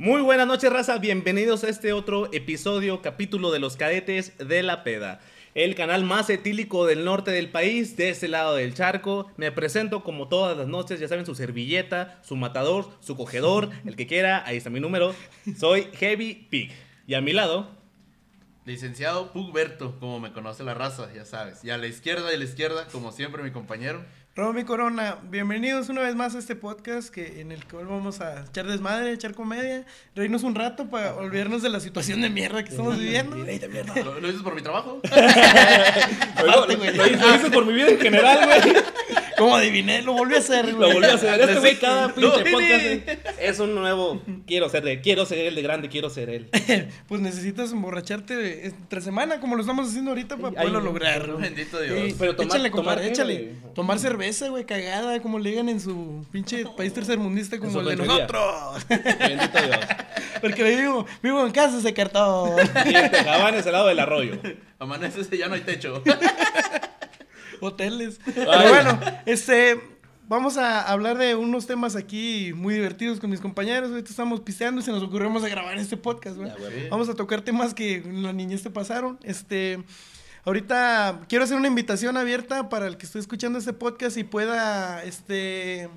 Muy buenas noches, raza. Bienvenidos a este otro episodio, capítulo de los cadetes de la peda. El canal más etílico del norte del país, de este lado del charco. Me presento como todas las noches, ya saben, su servilleta, su matador, su cogedor, el que quiera. Ahí está mi número. Soy Heavy Pig. Y a mi lado, Licenciado Pugberto, como me conoce la raza, ya sabes. Y a la izquierda y a la izquierda, como siempre, mi compañero. Romy Corona, bienvenidos una vez más a este podcast que, en el que hoy vamos a echar desmadre, echar comedia, reírnos un rato para olvidarnos de la situación de mierda que estamos viviendo. ¿Lo, lo dices por mi trabajo? lo, lo hice- lo hice por mi vida en general, güey. Como adiviné, lo volví a hacer, Lo güey. volví a hacer. Este güey cada No, pinche Heavy. podcast es un nuevo. Quiero ser de, quiero ser el de grande, quiero ser él. Pues necesitas emborracharte entre semana, como lo estamos haciendo ahorita, para poderlo ay, lograr. güey. Bendito Dios. Sí, Pero tomar- échale, tomar compadre, échale. güey. Tomar cerveza, güey, cagada, como le digan en su pinche país tercermundista como el de nosotros. Bendito Dios. Porque vivo, vivo en casa ese cartón. Y en Tejabán es el lado del arroyo. Amanece ese ya no hay techo. Hoteles. Ay. Pero bueno, este, vamos a hablar de unos temas aquí muy divertidos con mis compañeros. Ahorita estamos pisteando y se nos ocurrió vamos a grabar este podcast, güey. Vamos a tocar temas que en la niñez te pasaron. Este, ahorita quiero hacer una invitación abierta para el que esté escuchando este podcast y pueda, este,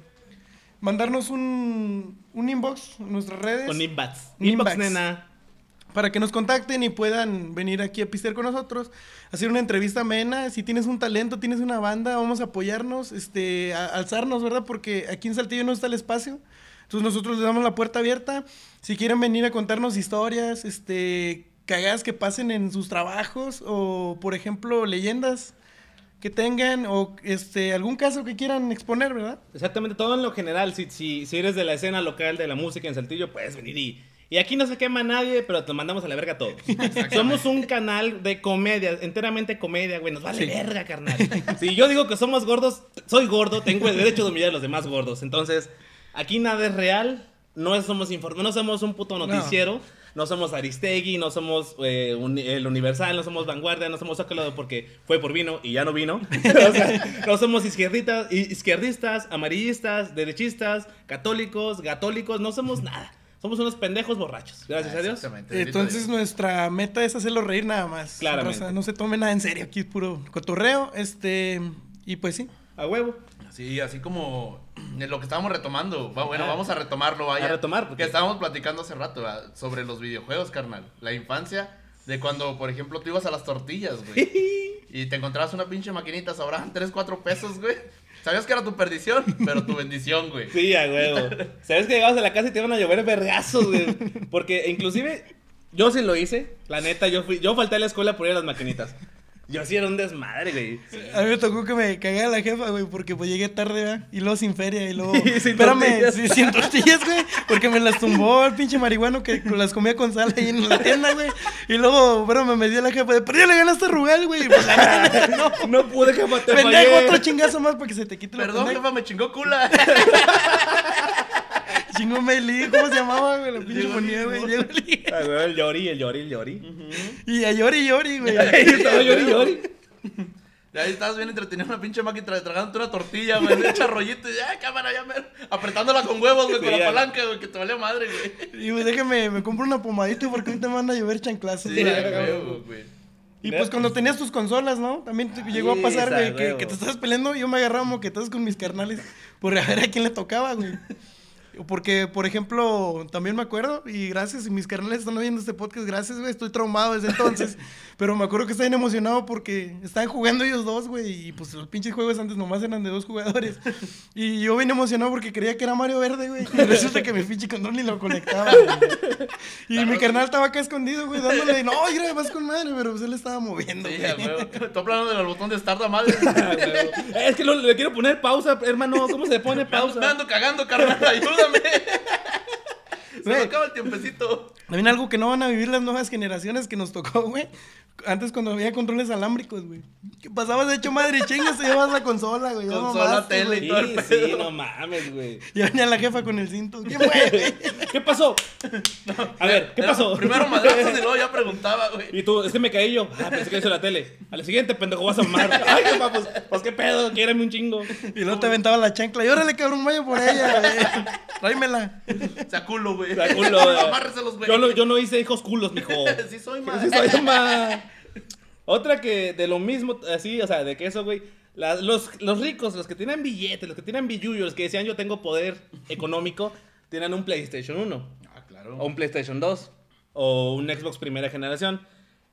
mandarnos un, un inbox en nuestras redes. Inbox. Un Inbox, inbox. nena. Para que nos contacten y puedan venir aquí a pistear con nosotros, hacer una entrevista amena. Si tienes un talento, tienes una banda, vamos a apoyarnos, este, a- alzarnos, ¿verdad? Porque aquí en Saltillo no está el espacio. Entonces nosotros les damos la puerta abierta. Si quieren venir a contarnos historias, este, cagadas que pasen en sus trabajos o, por ejemplo, leyendas que tengan o este algún caso que quieran exponer, ¿verdad? Exactamente, todo en lo general. Si, si, si eres de la escena local de la música en Saltillo, puedes venir y. Y aquí no se quema nadie, pero te mandamos a la verga todos. somos un canal de comedia, enteramente comedia, güey. Nos vale verga, carnal. Si yo digo que somos gordos, soy gordo, tengo el derecho de humillar a los demás gordos. Entonces, aquí nada es real. No somos inform no somos un puto noticiero. No, somos Aristegui, no somos eh, el Universal, no somos Vanguardia, no somos Zócalo porque fue por vino y ya no vino. o sea, no somos izquierditas, i- izquierdistas, amarillistas, derechistas, católicos, gatólicos, no somos nada. Somos unos pendejos borrachos. Gracias a Dios. Exactamente. Entonces Dios. nuestra meta es hacerlo reír nada más. Claramente. Raza, no se tome nada en serio, aquí es puro cotorreo. Este, y pues sí. A huevo. Sí, así como lo que estábamos retomando. Bueno, Ajá. vamos a retomarlo, vaya. A retomar, porque- Que estábamos platicando hace rato ¿verdad? sobre los videojuegos, carnal. La infancia de cuando, por ejemplo, tú ibas a las tortillas, güey. y te encontrabas una pinche maquinita, sobraban 3, 4 pesos, güey. Sabías que era tu perdición, pero tu bendición, güey. Sí, a huevo. Sabes que llegabas a la casa y te iban a llover vergazos, güey. Porque inclusive yo sí lo hice. La neta, yo fui, yo falté a la escuela por ir a las maquinitas. Yo sí era un desmadre, güey. A mí me tocó que me cagara la jefa, güey, porque pues llegué tarde, ¿verdad? Y luego sin feria, y luego... Y sin Espérame, sí, sin tortillas, güey, porque me las tumbó el pinche marihuano que las comía con sal ahí en la tienda, güey. Y luego, espérame, me dio la jefa de, pero ya le ganaste Rugal, güey. Pues no. No pude, jefa, te Pendejo, otro chingazo más para que se te quite la Perdón, jefa, me chingó cula. Chingó Meli, ¿cómo se llamaba, güey? La pinche ponía, güey. Ah, el llori, el llori, el llori. Y a llori, llori, güey. Ahí estaba llori, llori. Y ahí estabas bien entretenido una pinche máquina tra- tragándote una tortilla, güey. Le echa rollito y ya, cámara, ya me. Apretándola con huevos, güey, Sí, con la ya. palanca, güey, que te vale madre, güey. Y güey, déjame, me compro una pomadita porque ahorita me van a llover chanclazos. Sí, güey. a huevo, güey. Y pues cuando tenías tus consolas, ¿no? También te llegó a pasar, güey, que, te estabas peleando y yo me agarraba moquetazos con mis carnales por a ver a quién le tocaba, güey. Porque, por ejemplo, también me acuerdo, y gracias, y mis carnales están viendo este podcast, gracias, güey, estoy traumado desde entonces, pero me acuerdo que estaba bien emocionado porque estaban jugando ellos dos, güey, y pues los pinches juegos antes nomás eran de dos jugadores, y yo bien emocionado porque creía que era Mario Verde, güey, y resulta que mi pinche control ni lo conectaba. Y mi carnal estaba acá escondido, güey, dándole, no, mira, vas con madre, pero pues él estaba moviendo, Sí, güey. Tú hablando del botón de start a madre. Es que lo- le quiero poner pausa, hermano. ¿Cómo se pone Me ando, me pausa? ando cagando, carnal, ayúdame. Se me acaba el tiempecito. También algo que no van a vivir las nuevas generaciones que nos tocó, güey. Antes cuando había controles alámbricos, güey. Que pasabas de hecho madre chingas te llevas la consola, güey. Consola, mamaste, tele güey. y todo Sí, sí, no mames, güey. Y venía la jefa con el cinto. ¿Qué fue? ¿Qué pasó? A ver, ¿qué Era pasó? Primero madrazos y luego ya preguntaba, güey. Y tú, es que me caí yo. Ah, pensé que hizo la tele. A la siguiente, pendejo, vas a mamar. Ay, jefa, pues, pues qué pedo, quiéreme un chingo. Y luego te aventaba la chancla. Y órale, cabrón, vaya por ella, güey. Tráemela. O sea, culo, güey. O sea, culo, güey. Amárreselos, güey. Yo no, yo no hice hijos culos, mijo. Sí soy, ma. Sí soy ma. Otra que de lo mismo, así, o sea, de que eso, güey. la- los, los ricos, los que tienen billetes, los que tienen billullos, los que decían yo tengo poder económico, tienen un PlayStation 1. Ah, claro. o un PlayStation 2 o un Xbox primera generación.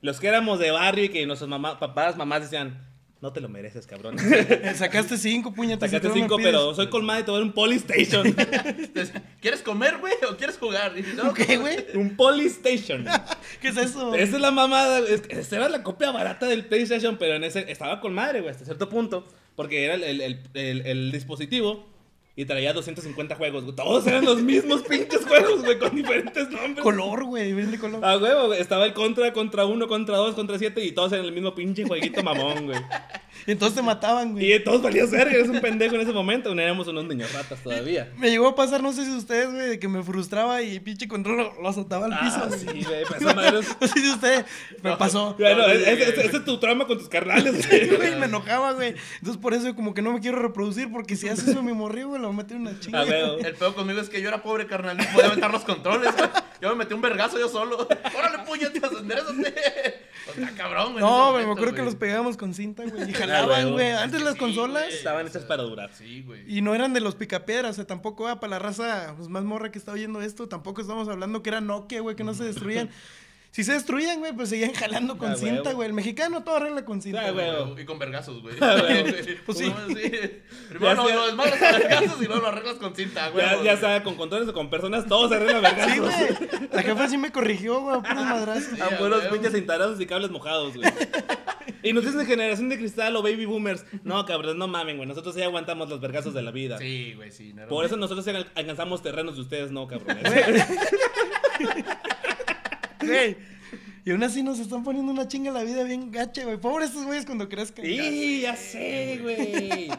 Los que éramos de barrio y que nuestros mamá, papás, mamás decían, no te lo mereces, cabrón. Sacaste cinco puñetas. Sacaste cinco, pero soy colmada y te voy a dar un Polystation. ¿Quieres comer, güey? ¿O quieres jugar? Y dices, no, ¿Qué, güey? un Polystation. ¿Qué es eso? Esa es la mamada. Esa era la copia barata del PlayStation, pero en ese estaba con madre, güey, hasta cierto punto. Porque era el- el- el- el dispositivo y traía 250 juegos. güey. Todos eran los mismos pinches juegos, güey, con diferentes nombres. Color, güey. Vende color. Ah, huevo, güey. Estaba el contra, contra uno, contra dos, contra siete y todos en el mismo pinche jueguito mamón, güey. Y entonces te mataban, güey. Y todos valían ser, eres un pendejo en ese momento. No éramos unos niños ratas todavía. Me llegó a pasar, no sé si ustedes, güey, de que me frustraba y pinche control lo, lo azotaba al piso. Ah, güey. sí, güey. pues esa madre es- No sé si usted me pasó. Bueno, No, ese es tu trauma con tus carnales, Sí, güey. güey, me enojaba, güey. Entonces por eso como que no me quiero reproducir porque si haces eso a mi morrillo, güey, lo voy a meter en una chinga. El peor conmigo es que yo era pobre, carnal. No podía aventar los controles, güey. Yo me metí un vergazo yo solo. Órale, puñetas, enderezate. O sea, cabrón, güey. No, güey, me acuerdo que los pegábamos con cinta, güey. Y Ah, jalaban, güey. Antes las Sí, consolas. Estaban hechas para durar. Sí, güey. Y no eran de los picapiedras, o sea, tampoco era para la raza pues, más morra que está oyendo esto. Tampoco estamos hablando que era Nokia, güey, que no se destruían. Si se destruían, güey, pues seguían jalando con Ah, cinta, güey. El mexicano todo arregla con cinta. Ah, güey. güey. Y con vergazos, güey. Ah, güey. Pues sí. Primero lo desmadras con vergazos y luego lo arreglas con cinta, güey. Ya, ya sea con controles o con personas, todos se arreglan vergazos. Sí, güey. La jefa sí me corrigió, güey, puros madrazos. Sí, A puros pinches cintarazos y cables mojados, güey. Y nos dicen generación de cristal o baby boomers. No, cabrón, no mamen, güey. Nosotros sí aguantamos los vergazos de la vida. Sí, güey, sí. no Por eso nosotros sí al- alcanzamos terrenos de ustedes, no, cabrón. Güey. Y aún así nos están poniendo una chinga la vida bien gacha, güey. Pobres estos güeyes cuando crezcan. Sí, ya sé, güey.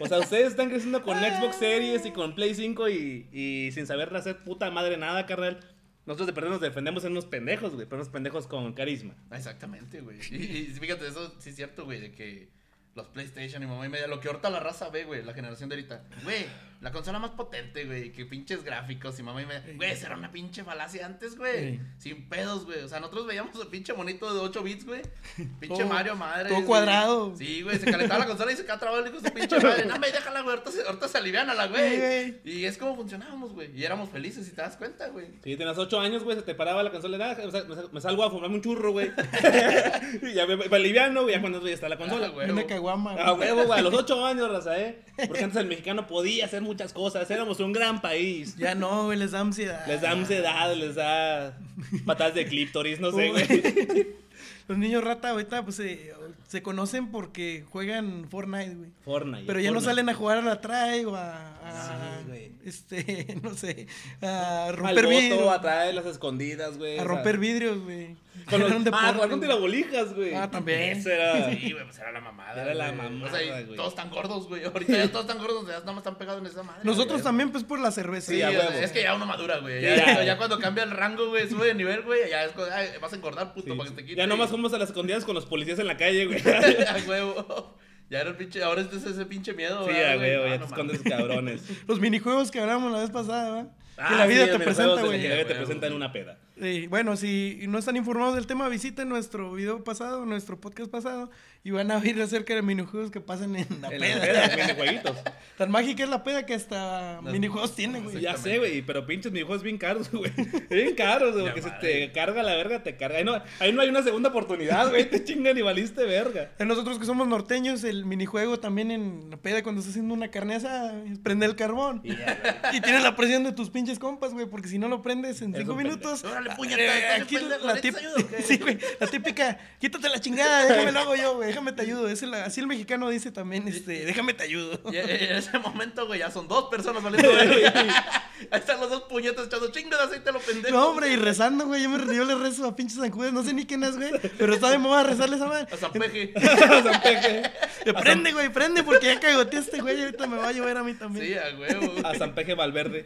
O sea, ustedes están creciendo con Xbox Series y con Play 5 y, y sin saber hacer puta madre nada, carnal. Nosotros de perder nos defendemos en unos pendejos, güey, pero unos pendejos con carisma. Ah, Exactamente, güey. Y, y fíjate, eso sí es cierto, güey, de que los PlayStation y mamá y media, lo que ahorita la raza ve, güey, la generación de ahorita. Güey, la consola más potente, güey, que pinches gráficos y mamá y media. Güey, esa era una pinche falacia antes, güey. Sí. Sin pedos, güey. O sea, nosotros veíamos el pinche monito de 8 bits, güey. Pinche Todo- Mario, madre. todo güey. cuadrado. Sí, güey, se calentaba la consola y se quedaba trabado el hijo de su pinche madre. No, me déjala, güey, ahorita se, ahorita se aliviana la, Sí, güey. Y es como funcionábamos, güey. Y éramos felices, si te das cuenta, güey. Si tenías 8 años, güey, se te paraba la consola y nada, me, sal- me sal- me salgo a fumarme un churro, güey. y ya me, me liviano, güey, ya cuando ya está la consola. Ah, güey. Una caguama, güey. huevo, güey, a los 8 años, raza, ¿eh? Porque antes el mexicano podía hacer muchas cosas, éramos un gran país. Ya no, güey, les da ansiedad. Les da ansiedad, les da patadas de clítoris, no sé, güey. Los niños rata ahorita pues se, se conocen porque juegan Fortnite, güey. Fortnite. Pero ya no salen a jugar a la try o a, a- Sí, este, no sé, a romper vidrios. a traer las escondidas, güey. A romper vidrios, güey. Con los, Era un ah, deporte, con güey. tirabolijas, güey. Ah, también. Ese era. Sí, güey, pues era la mamada. Era la güey. mamada, O sea, y güey. todos están gordos, güey. Ahorita ya todos están gordos, ya nada más están pegados en esa madre. Nosotros güey. también, pues por la cerveza. Sí, Sí, huevo. es que ya uno madura, güey. Sí, Ya, ya. ya cuando cambia el rango, güey, sube de nivel, güey, ya es ay, vas a engordar, puto, Sí, para que te quite. Ya nomás fuimos a las escondidas con los policías en la calle, güey. sí, a huevo. Ya era el pinche, ahora es ese pinche miedo, a ¿verdad, güey? huevo, No, ya te escondes, cabrones. Los minijuegos que hablamos la vez pasada, ¿verdad? Que Ah, la vida sí, te presenta, güey. que la vida te presenta en una peda. Sí, bueno, si no están informados del tema, visiten nuestro video pasado, nuestro podcast pasado, y van a oír acerca de minijuegos que pasan en la En la peda. peda, minijueguitos. Tan mágica es la peda que hasta Las- minijuegos tiene, güey. Ya sé, güey, pero pinches minijuegos bien caros, güey. Bien caros, güey, porque se te carga la verga, te carga. Ahí no, ahí no hay una segunda oportunidad, güey. Te chingan y valiste verga. En nosotros que somos norteños, el minijuego también en la peda cuando estás haciendo una carne asada, es prender el carbón. Y ya, güey. Y tienes la presión de tus pinches pinches compas, güey, porque si no lo prendes en cinco minutos. Órale, puñeta, aquí la, sí, güey, la típica, quítate la chingada, déjame lo hago yo, güey, déjame te ayudo. Es el- así el mexicano dice también, este, déjame te ayudo. Y en ese momento, güey, ya son dos personas valiendo verga. Ahí están los dos puñetas echando chingo de aceite a lo pendejo. No, hombre, y rezando, güey, yo, me, yo le rezo a pinches zancudas, no sé ni quién es, güey, pero está de moda rezarle a esa madre. A Zampeje. San Peje. Eh, Prende, güey, prende, porque ya cagoteaste, güey, y ahorita me va a llover a mí también. Sí, a huevo. A San Peje Valverde.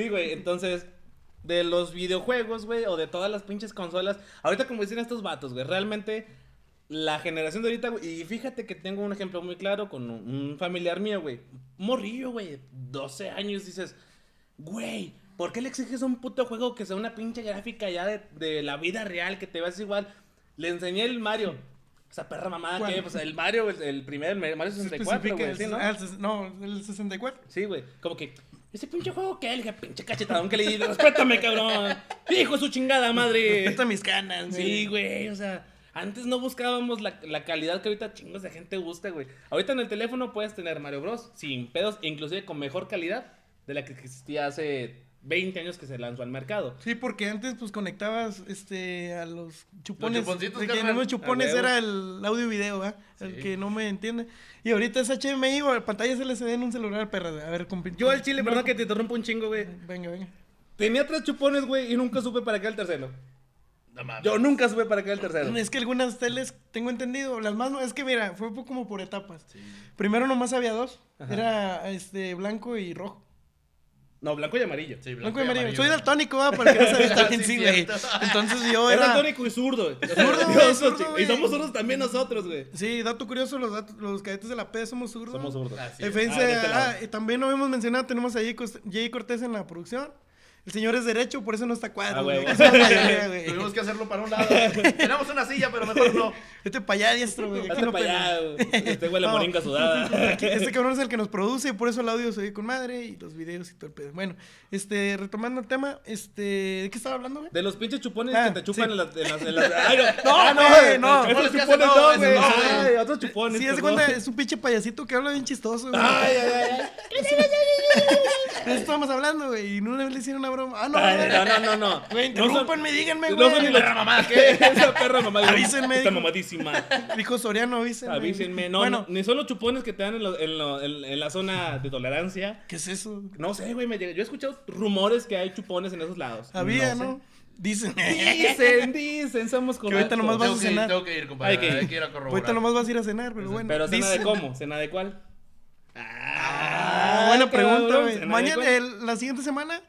Sí, güey, entonces, de los videojuegos, güey, o de todas las pinches consolas, ahorita como dicen estos vatos, güey, realmente la generación de ahorita, güey, y fíjate que tengo un ejemplo muy claro con un, familiar mío, güey, un morrillo, güey, 12 años, dices, güey, ¿por qué le exiges a un puto juego que sea una pinche gráfica ya de, de la vida real, que te veas igual? Le enseñé el Mario. Esa perra mamada ¿Cuál? que, pues el Mario, el, el primer, el Mario 64, güey, sí, ¿no? Ah, el no, el 64. Sí, güey. Como que, ese pinche juego que él, pinche cachetadón que le di, respétame, cabrón. Hijo su chingada madre. Estas mis canas. Sí, güey, o sea, antes no buscábamos la, la calidad que ahorita chingos de gente busca, güey. Ahorita en el teléfono puedes tener Mario Bros. sin pedos, inclusive con mejor calidad de la que existía hace 20 años que se lanzó al mercado. Sí, porque antes pues conectabas este a los chupones. chuponcitos, de que no los chupones era el audio y video, ¿verdad? El Sí. que no me entiende. Y ahorita es HDMI o pantallas LCD en un celular, perra. A ver, compi- Yo al chile, perdón que te interrumpo un chingo, güey. Venga, venga. Tenía tres chupones, güey, y nunca supe para qué era el tercero. No mames. Yo nunca supe para qué era el tercero. Es que algunas teles, tengo entendido, las más no, es que mira, fue como por etapas. Primero nomás había dos, Ajá. era este blanco y rojo. No, blanco y amarillo. Sí, Blanco, y amarillo. Soy daltónico, va, para que no se vea bien, Sí, sí, güey. Entonces yo Era era... tónico y zurdo. güey. Zurdo. Y somos zurdos también nosotros, güey. Sí, dato curioso, los, datos- los cadetes de la P somos zurdos. Somos zurdos. Así es. Fíjense, Ah, de este ah, y también no habíamos mencionado, tenemos a Jay Cortés en la producción. El señor es derecho, por eso no está cuadro, Ah, güey. Tuvimos que hacerlo para un lado. Tenemos una silla, pero mejor no. Este para allá, diestro, güey. Hazte no para allá. Este huele a No. moringa sudada. Aquí- Este cabrón es el que nos produce y por eso el audio se oye con madre y los videos y todo el pedo. Bueno, este, retomando el tema, este, ¿de qué estaba hablando, güey? De los pinches chupones Ah, que te chupan sí. en las... En las, en las- Ay, no, No, Ah, güey, no. Esos Chupones no, güey. Ay, otros chupones. Sí, es cuenta, es un pinche payasito que habla bien chistoso, güey. Ay, ay, ay. De eso estábamos hablando, güey, y una vez le hicieron una broma. Ah, no, Ay, no, no, no, no. Güey, No interrúmpanme, díganme, No güey. son ni. Perra mamada, ¿qué? Esa perra mamá. Avísenme, Está mamadísima. Dijo Soriano, avísenme. Avísenme. No, bueno, no, ni son los chupones que te dan en, lo- en, lo- en- en la zona de tolerancia. ¿qué es eso? No sé, güey. me llega- Yo he escuchado rumores que hay chupones en esos lados. Había, sé. ¿no? Dicen. Dicen, dicen, somos Que ahorita correctos. nomás vas a Tengo que, ir, cenar. tengo que ir, compadre. Hay que ir. Hay que ir a corroborar. Ahorita nomás vas a ir a cenar, pero bueno. Pero cena de dicen. cómo, cena de cuál. Ah, buena pregunta, güey. Mañana, el- la siguiente semana,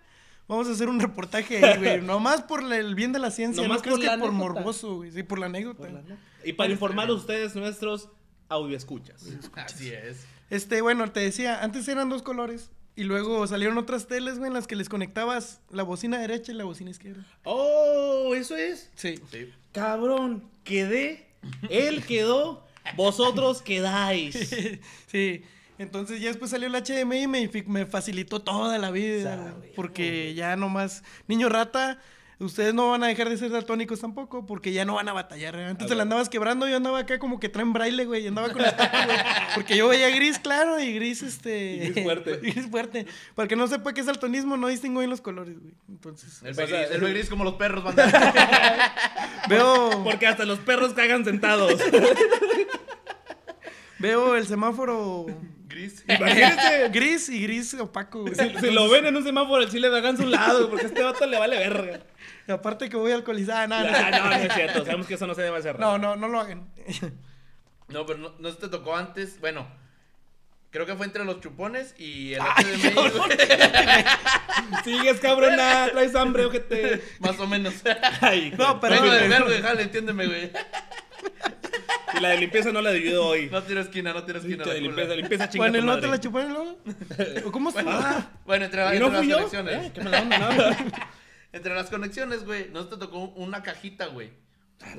vamos a hacer un reportaje ahí, güey. Nomás por la- el bien de la ciencia. Nomás no crees por que por morboso, güey. Sí, por la anécdota. Y para informar a ustedes, nuestros audioescuchas. Así es. Este, bueno, te decía, antes eran dos colores. Y luego salieron otras teles, güey, en las que les conectabas la bocina derecha y la bocina izquierda. Oh, eso es. Sí. Sí. Cabrón, quedé. Él quedó. Vosotros quedáis. sí. Entonces ya después salió el HDMI y me, facilitó toda la vida. Sabe, güey, porque ya nomás, niño rata, ustedes no van a dejar de ser daltónicos tampoco, porque ya no van a batallar. Antes A te la ver. andabas quebrando, yo andaba acá como que traen braille, güey, y andaba con la tapa, güey. Porque yo veía gris, claro, y gris, este... Y gris fuerte. y gris fuerte. Para que no sepa qué es daltonismo, no distingo bien los colores, güey. Entonces, El gris, el- gris como los perros, banda. veo, Porque hasta los perros cagan sentados. veo el semáforo Gris. Imagínense. gris y gris opaco, güey. Si, si lo ven en un semáforo, el chile le hagan su lado, porque a este vato le vale verga. Y aparte que voy alcoholizada, nada, Ah, no, no es cierto. Sabemos que eso no se debe hacer. No, no, no lo hagan. No, pero no, no se te tocó antes. Bueno, creo que fue entre los chupones y el Ay, HDMI, cabrón. Sigues, cabrona. Traes hambre, ojete. Más o menos. Ay, No, pero- de jale, entiéndeme, güey. La de limpieza no la ayudó hoy. No tiro esquina, no tiro esquina. de la limpieza, cula. limpieza chinga Bueno, ¿no te la chuparon luego? ¿O ¿Cómo está? Bueno, bueno, entre, ¿Y entre no las yo? conexiones. ¿Eh? ¿Qué onda, no? Entre las conexiones, güey, no te tocó una cajita, güey.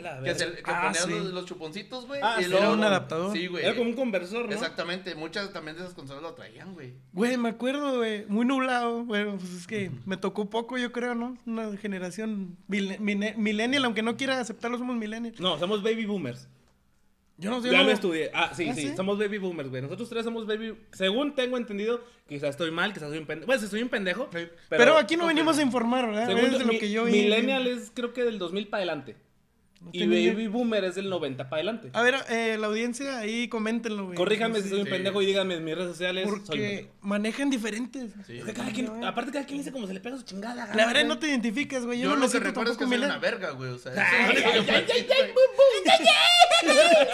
La Que, se, que Ah, sí. los, los chuponcitos, güey. Ah, y sí, luego era un adaptador. Sí, güey. Era como un conversor, ¿no? Exactamente, muchas también de esas consolas lo traían, güey. Güey, me acuerdo, güey. Muy nublado. Bueno, pues es que me tocó poco, yo creo, ¿no? Una generación millennial, aunque no quiera aceptarlo, somos millennials. No, somos baby boomers. Yo no sé. Ya lo no- estudié. Ah, sí, ¿Ah, sí, sí? somos baby boomers, güey. Nosotros tres somos baby. Según tengo entendido, quizás estoy mal, quizás soy un pendejo. Bueno, si soy un pendejo. Pero, aquí no venimos a informar, ¿verdad? Según Es de lo que yo vi. Millennial es creo que del 2000 para adelante. Y tengo idea. baby boomer es del 90 para adelante. A ver, eh, la audiencia, ahí coméntenlo, güey. Corríjanme si Sí, soy un sí. pendejo y díganme en mis redes sociales. soy un Porque pendejo. manejan diferentes. Sí. Cada quien, aparte cada quien dice como se le pega su chingada. La verdad no te identificas, güey. Yo, Yo no lo que recuerdo es que soy una verga, güey. O sea, Ay, eso es lo ay, único que ay, puedo ay, decir, ay,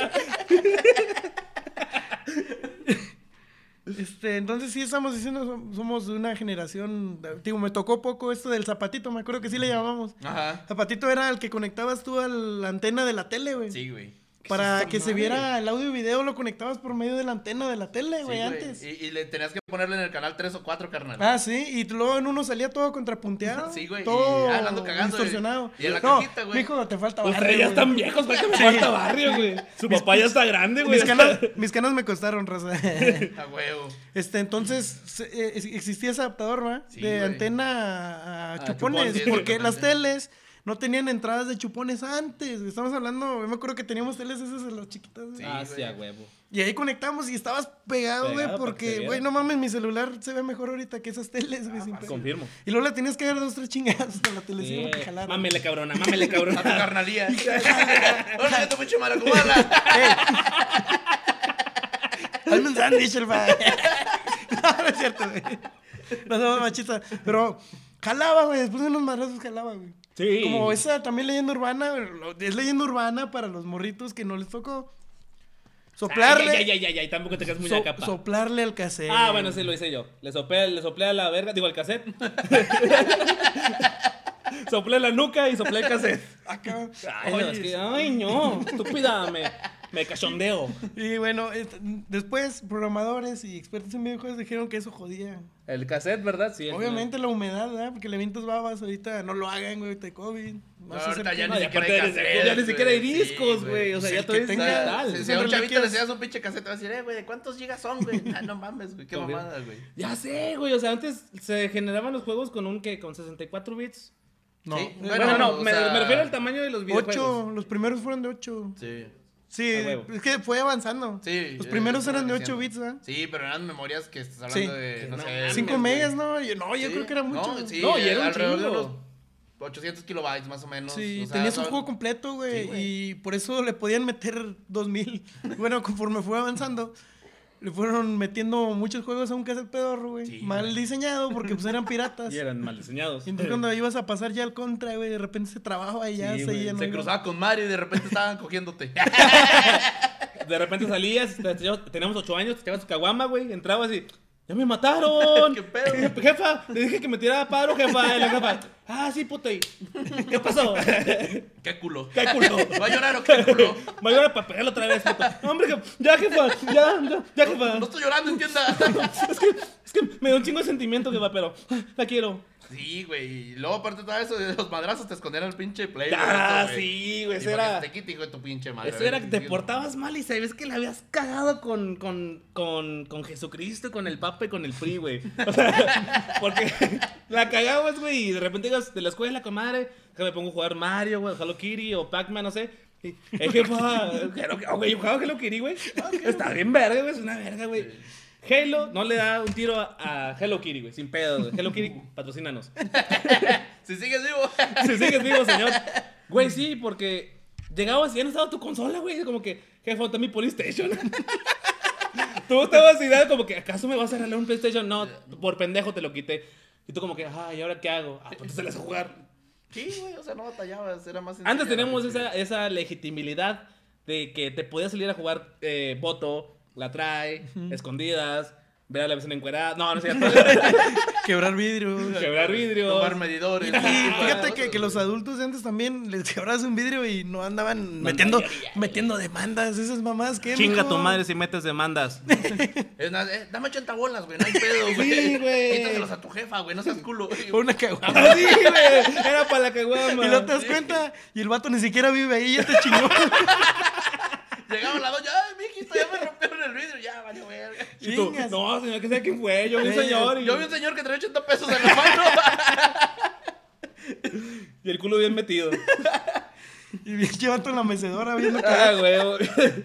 güey. Este, entonces sí estamos diciendo, som- somos de una generación, digo, me tocó poco esto del zapatito, me acuerdo que sí le llamamos. Ajá. Zapatito era el que conectabas tú a la antena de la tele, güey. Sí, güey. Para que se viera el audio y video lo conectabas por medio de la antena de la tele, güey, antes. Y, y le tenías que ponerle en el canal 3 o 4, carnal. Ah, sí, y luego en uno salía todo contrapunteado. Sí, güey, y Todo hablando cagando, distorsionado. y en la no, cajita, güey. mijo, te falta Ustedes barrio, ya güey. están viejos, güey, que me falta barrio, güey. Su papá ya está grande, güey. Mis canas, mis canas me costaron, raza. A huevo. Este, entonces, eh, ex- existía ese adaptador, ¿va? Sí, de güey. antena a, a A chupones, porque las teles no tenían entradas de chupones antes. Estamos hablando, yo me acuerdo que teníamos teles esas de las chiquitas, güey. Sí, ah, sí, a huevo. Y ahí conectamos y estabas pegado, güey, porque, güey, no mames, mi celular se ve mejor ahorita que esas teles, güey, sin pedo. Confirmo. Y luego le tenías que dar dos, tres chingadas a la televisión Sí. para que jalara. Mámele, cabrona, mámele, A tu cabrona. carnalía. Hola, que te pinche maracuala. Hazme un sándwich, el va. no, no es cierto, güey. No somos machistas. Pero jalaba, güey. Después de unos madrazos jalaba, güey. Sí. Como esa también leyenda urbana. Es leyenda urbana para los morritos que no les tocó. Soplarle. Ay, ay, ay, ay, ay, tampoco te quedas muy so- acá, pa. soplarle al cassette. Ah, bueno, sí lo hice yo. Le soplé, le soplé a la verga, digo al cassette. soplé la nuca y soplé el cassette. Acá. Ay, no, es que, ay, no, estúpida, me, me cachondeo. Y bueno, después programadores y expertos en videojuegos dijeron que eso jodía. El cassette, ¿verdad? Sí. el- Obviamente la humedad, ¿verdad? Porque le avientas babas ahorita. No lo hagan, güey, te COVID. No, ahorita ya acerquen. No, ni siquiera hay ya ni- ya ni siquiera hay discos, güey. O sea, Pues ya todo es tenga- digital. Si, a un chavito le enseñas un pinche cassette, te va a decir, eh, güey, ¿de cuántos gigas son, güey? Ah, no mames, güey, qué mamada, güey. Ya sé, güey. O sea, antes se generaban los juegos con un que con 64 bits. No. Sí, Bueno, Bueno, no, me, sea, me refiero al tamaño de los videojuegos. Ocho, los primeros fueron de 8. Sí. Sí, es que fue avanzando. Sí. Los eh, primeros eran de diciendo. 8 bits, ¿verdad? Sí, pero eran memorias que estás Sí. hablando de, no No sé. mames, 5 güey. megas, ¿no? Yo, no, yo Sí. creo que era mucho. No, sí, No, y era un alrededor de unos 800 kilobytes más o menos. Sí, o sea, tenías un juego completo, güey. Sí, güey. y por eso le podían meter 2000. bueno, conforme fue avanzando, le fueron metiendo muchos juegos a un cassette pedorro, güey. Sí, Mal güey. diseñado porque pues eran piratas. Y eran mal diseñados. Y entonces cuando ibas a pasar ya al contra, güey, de repente se trabajaba y ya Sí, se no Se iba. cruzaba con Mario y de repente estaban cogiéndote. De repente salías, te- te- teníamos 8 años, te echabas tu caguama, güey, entrabas y. ¡Ya me mataron! ¿Qué pedo? Je- Jefa, le dije que me tirara paro, jefa. Y la jefa, ah, sí, puta. y, ¿Qué pasó? ¡Qué culo! ¿Qué culo? ¿Va a llorar o qué culo? Voy a para pegarlo otra vez, puta. Hombre, jefa, ya, jefa, ya, ya, ya, jefa. No estoy llorando, entienda. Es que, es que me da un chingo de sentimiento, jefa, pero la quiero. Sí, güey. Y luego, aparte de todo eso, los madrazos te escondían el pinche play. Ah, sí, güey, eso era. que Te quite, hijo de tu pinche madre. Eso era que te portabas mal y sabes que la habías cagado con, con, con, con Jesucristo, con el Papa y con el PRI, güey. O sea, porque la cagabas, güey, y de repente ibas de la escuela con madre, que me pongo a jugar Mario, güey, Hello Kitty o Pac-Man, no sé. Jefa, Hello- oh, güey, yo jugaba Hello Kitty, güey. Está bien verga, güey, es una verga, güey. Halo no le da un tiro a, Hello Kitty, güey, sin pedo, güey. Hello Kitty, patrocínanos. Si sigues vivo. Si sigues vivo, señor. Güey, sí, porque llegabas y ya no estaba tu consola, güey. Como que, jefa, está mi Polystation. tú estabas idea como que, ¿acaso me vas a regalar un PlayStation? No, por pendejo te lo quité. Y tú como que, ay, ¿y ahora qué hago? Ah, pues te las a jugar. Sí, güey, o sea, no batallabas, era más Antes teníamos esa legitimidad de que te podías salir a jugar eh, voto, la trae, escondidas, ver a la vecina encuerada. No, no es cierto. Quebrar vidrios. Quebrar vidrios. Tomar medidores. Y de fíjate que, que los adultos de antes también les quebrabas un vidrio y no andaban metiendo, mayoría, metiendo demandas, esas mamás que Chinga tu madre si metes demandas. Es eh, dame 80 bolas, güey, no hay pedo, güey. Sí, güey. Quítatelos a tu jefa, güey, no seas culo. Una caguama. Ah, sí, güey. Era para la caguama. Y no te das cuenta, y el vato ni siquiera vive ahí, ya te chingó. Llegaba la doña, ay, mijito, ya me rompieron el vidrio, ya, vale, verga. Y tú, no, señor, que sea quién fue. Yo vi un señor y, Yo vi un señor que traía 80 pesos en la mano. y el culo bien metido. Y bien llevando en la mecedora viendo Ah, güey.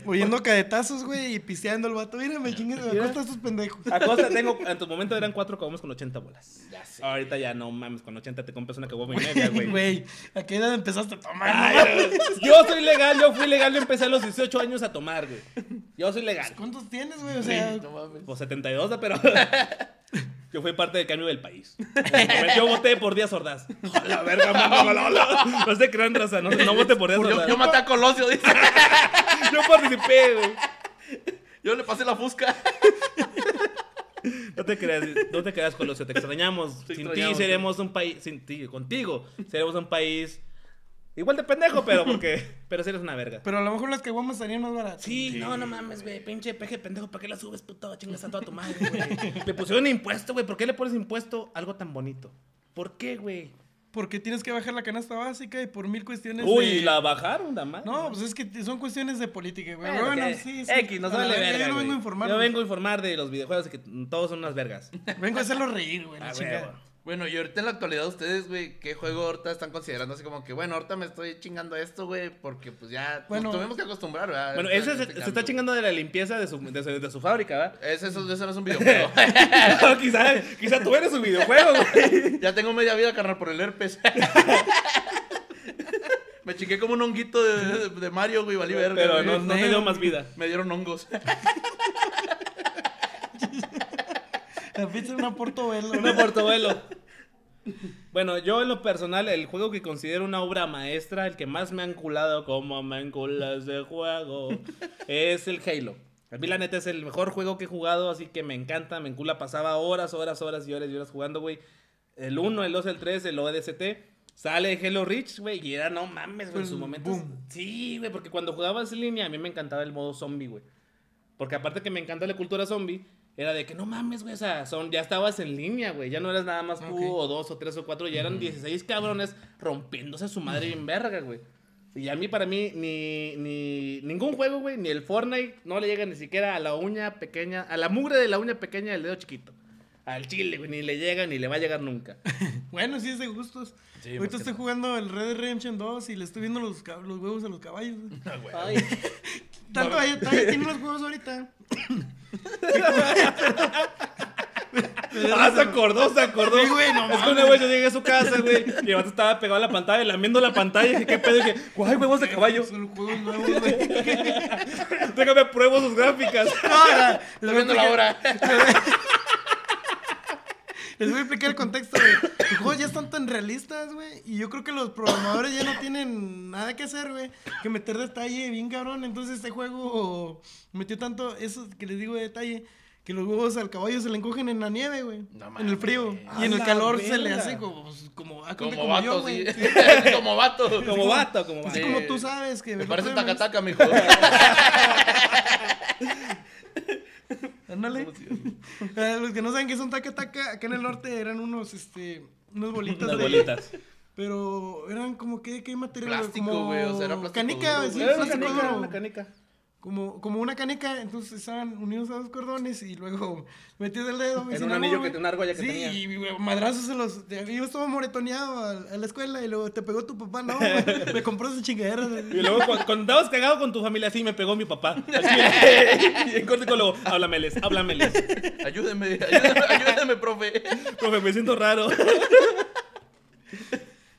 oyendo cadetazos, güey, y pisteando el vato. Mira, me chingues, acosta estos pendejos. A costa tengo, en tu momento eran cuatro caguamas con 80 bolas. Ahorita ya no mames, con 80 te compras una caguama y media, güey. Güey, ¿a qué edad empezaste a tomar? Ay, yo soy legal, yo fui legal, yo empecé a los 18 años a tomar, güey. Yo soy legal. ¿Cuántos tienes, güey? O sea, No mames. Pues 72, ¿no? pero yo fui parte del cambio del país. Yo voté por Díaz Ordaz. A la verga, mamá, hola, hola. No se crean, raza, no, no voté por Díaz Ordaz. yo maté a Colosio, dice. Yo participé, güey. Yo le pasé la fusca. No te creas, no te creas, Colosio, te extrañamos. Te sin ti seremos un país, sin ti, contigo, seremos un país igual de pendejo, pero porque, pero si eres una verga. pero a lo mejor las caguamas estarían más baratas. Sí, no, no mames, güey, pinche peje pendejo, ¿para qué la subes, puto? Chingas a toda tu madre, güey. Le pusieron impuesto, güey, ¿por qué le pones impuesto a algo tan bonito? ¿Por qué, güey? Porque tienes que bajar la canasta básica y por mil cuestiones Uy, de... la bajaron, la madre. No, pues es que son cuestiones de política, güey. Bueno, Bueno, que- sí, sí. X, nos vale verga, Yo no vengo a informar. Yo vengo a informar de los videojuegos y que todos son unas vergas. Vengo a hacerlo reír, güey. Bueno, y ahorita en la actualidad, ustedes, güey, ¿qué juego ahorita están considerando? Así como que, bueno, ahorita me estoy chingando esto, güey, porque pues ya Bueno. nos tuvimos que acostumbrar, ¿verdad? Bueno, ese se, está chingando de la limpieza de su, de su, de su fábrica, ¿verdad? Ese, eso, eso no es un videojuego. No, quizá, quizá tú eres un videojuego, güey. ya tengo media vida, carnal, por el herpes. me chingué como un honguito de, de Mario, güey, valí verga. Pero no, no te dio más vida. Me dieron hongos. La pizza es una portobelo. Una portobelo. Bueno, yo en lo personal, el juego que considero una obra maestra, el que más me han culado como me enculas de juego, es el Halo. A mí la neta es el mejor juego que he jugado, así que me encanta, me encula, pasaba horas, horas, horas y horas y horas jugando, güey. El 1, el 2, el 3, el ODST. Sale Halo Reach, güey, y era no mames, güey, en su momento. boom. Sí, güey, porque cuando jugabas en línea a mí me encantaba el modo zombie, güey. Porque aparte que me encanta la cultura zombie, era de que no mames, güey, o sea, son, ya estabas en línea, güey. Ya no eras nada más tú o dos o tres o cuatro, ya eran 16 cabrones rompiéndose su madre bien verga, güey. Y a mí, para mí, ni, ni ningún juego, güey, ni el Fortnite, no le llega ni siquiera a la uña pequeña, a la mugre de la uña pequeña del dedo chiquito. Al chile, güey, ni le llega ni le va a llegar nunca. Bueno, sí es de gustos. Sí, Ahorita estoy jugando el Red Dead Redemption 2 y le estoy viendo los, los huevos a los caballos. güey. Ay, Tanto ahí, ahí tiene los huevos ahorita. Ah, se acordó, se acordó. Sí, güey, no es que una vez yo llegué a su casa, güey. Y el vato estaba pegado a la pantalla, lamiendo la pantalla. Y dije, ¿qué pedo? Y dije, ¡guay, huevos de caballo! Son huevos nuevos, güey. Déjame pruebo sus gráficas. No, ya, les Estoy voy a viendo la hora. Les voy a explicar el contexto, güey. Los juegos ya están tan realistas, güey. Y yo creo que los programadores ya no tienen nada que hacer, güey. Que meter detalle bien cabrón. Entonces este juego metió tanto eso que les digo de detalle. Que los huevos al caballo se le encogen en la nieve, güey. No en el frío. Y en el calor se le hace como, pues, como, ah, Como, como vato, yo, sí. güey. como vato. Como vato, como Así vato. Sí. como tú sabes que... Me parece taca-taca, mijo. Ándale. Los que no saben qué son taca taca, acá en el norte eran unos, este, unos bolitas Unas de... bolitas. Pero eran como, ¿qué, qué material? Plástico, como güey, o sea, era plástico Canica, duro, sí. Era una plástico canica, duro. una canica. Como, como una canica, entonces estaban unidos a dos cordones y luego metías el dedo. En un anillo que- una argolla que sí, tenía. y güey, madrazos se los... Yo estaba moretoneado a, a la escuela y luego te pegó tu papá, no, güey, me compró sus chingaderas. Y luego cuando, cuando estabas cagado con tu familia, sí, me pegó mi papá. Así, y en corte con luego, háblameles, háblameles. Ayúdeme, ayúdeme, ayúdeme, profe. Profe, me siento raro.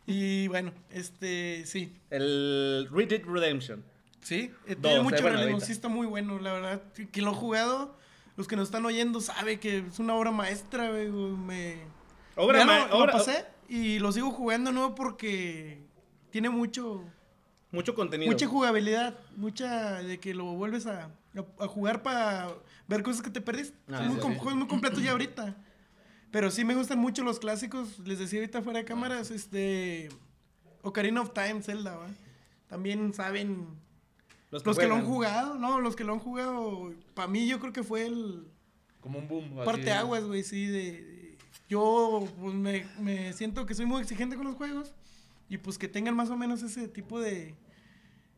Y bueno, este, sí. El Red Dead Redemption. Sí, eh, tiene eh, mucho sí está muy bueno, la verdad. Que- lo ha jugado, los que nos están oyendo, sabe que es una obra maestra, güey. Me... Obra Ya ma- lo, lo obra- pasé y lo sigo jugando, ¿no? Porque tiene mucho, Mucho contenido. mucha jugabilidad, mucha de que lo vuelves a, a- a jugar para ver cosas que te perdiste. Ah, Son muy sí, juegos muy completos ya ahorita. Pero sí me gustan mucho los clásicos, les decía ahorita fuera de cámaras, este... Ocarina of Time, Zelda, ¿va? También saben los que, lo han jugado, no, los que lo han jugado, para mí yo creo que fue el Como un boom. así. parte aguas, güey, sí, de, de- yo pues me, me siento que soy muy exigente con los juegos y pues que tengan más o menos ese tipo de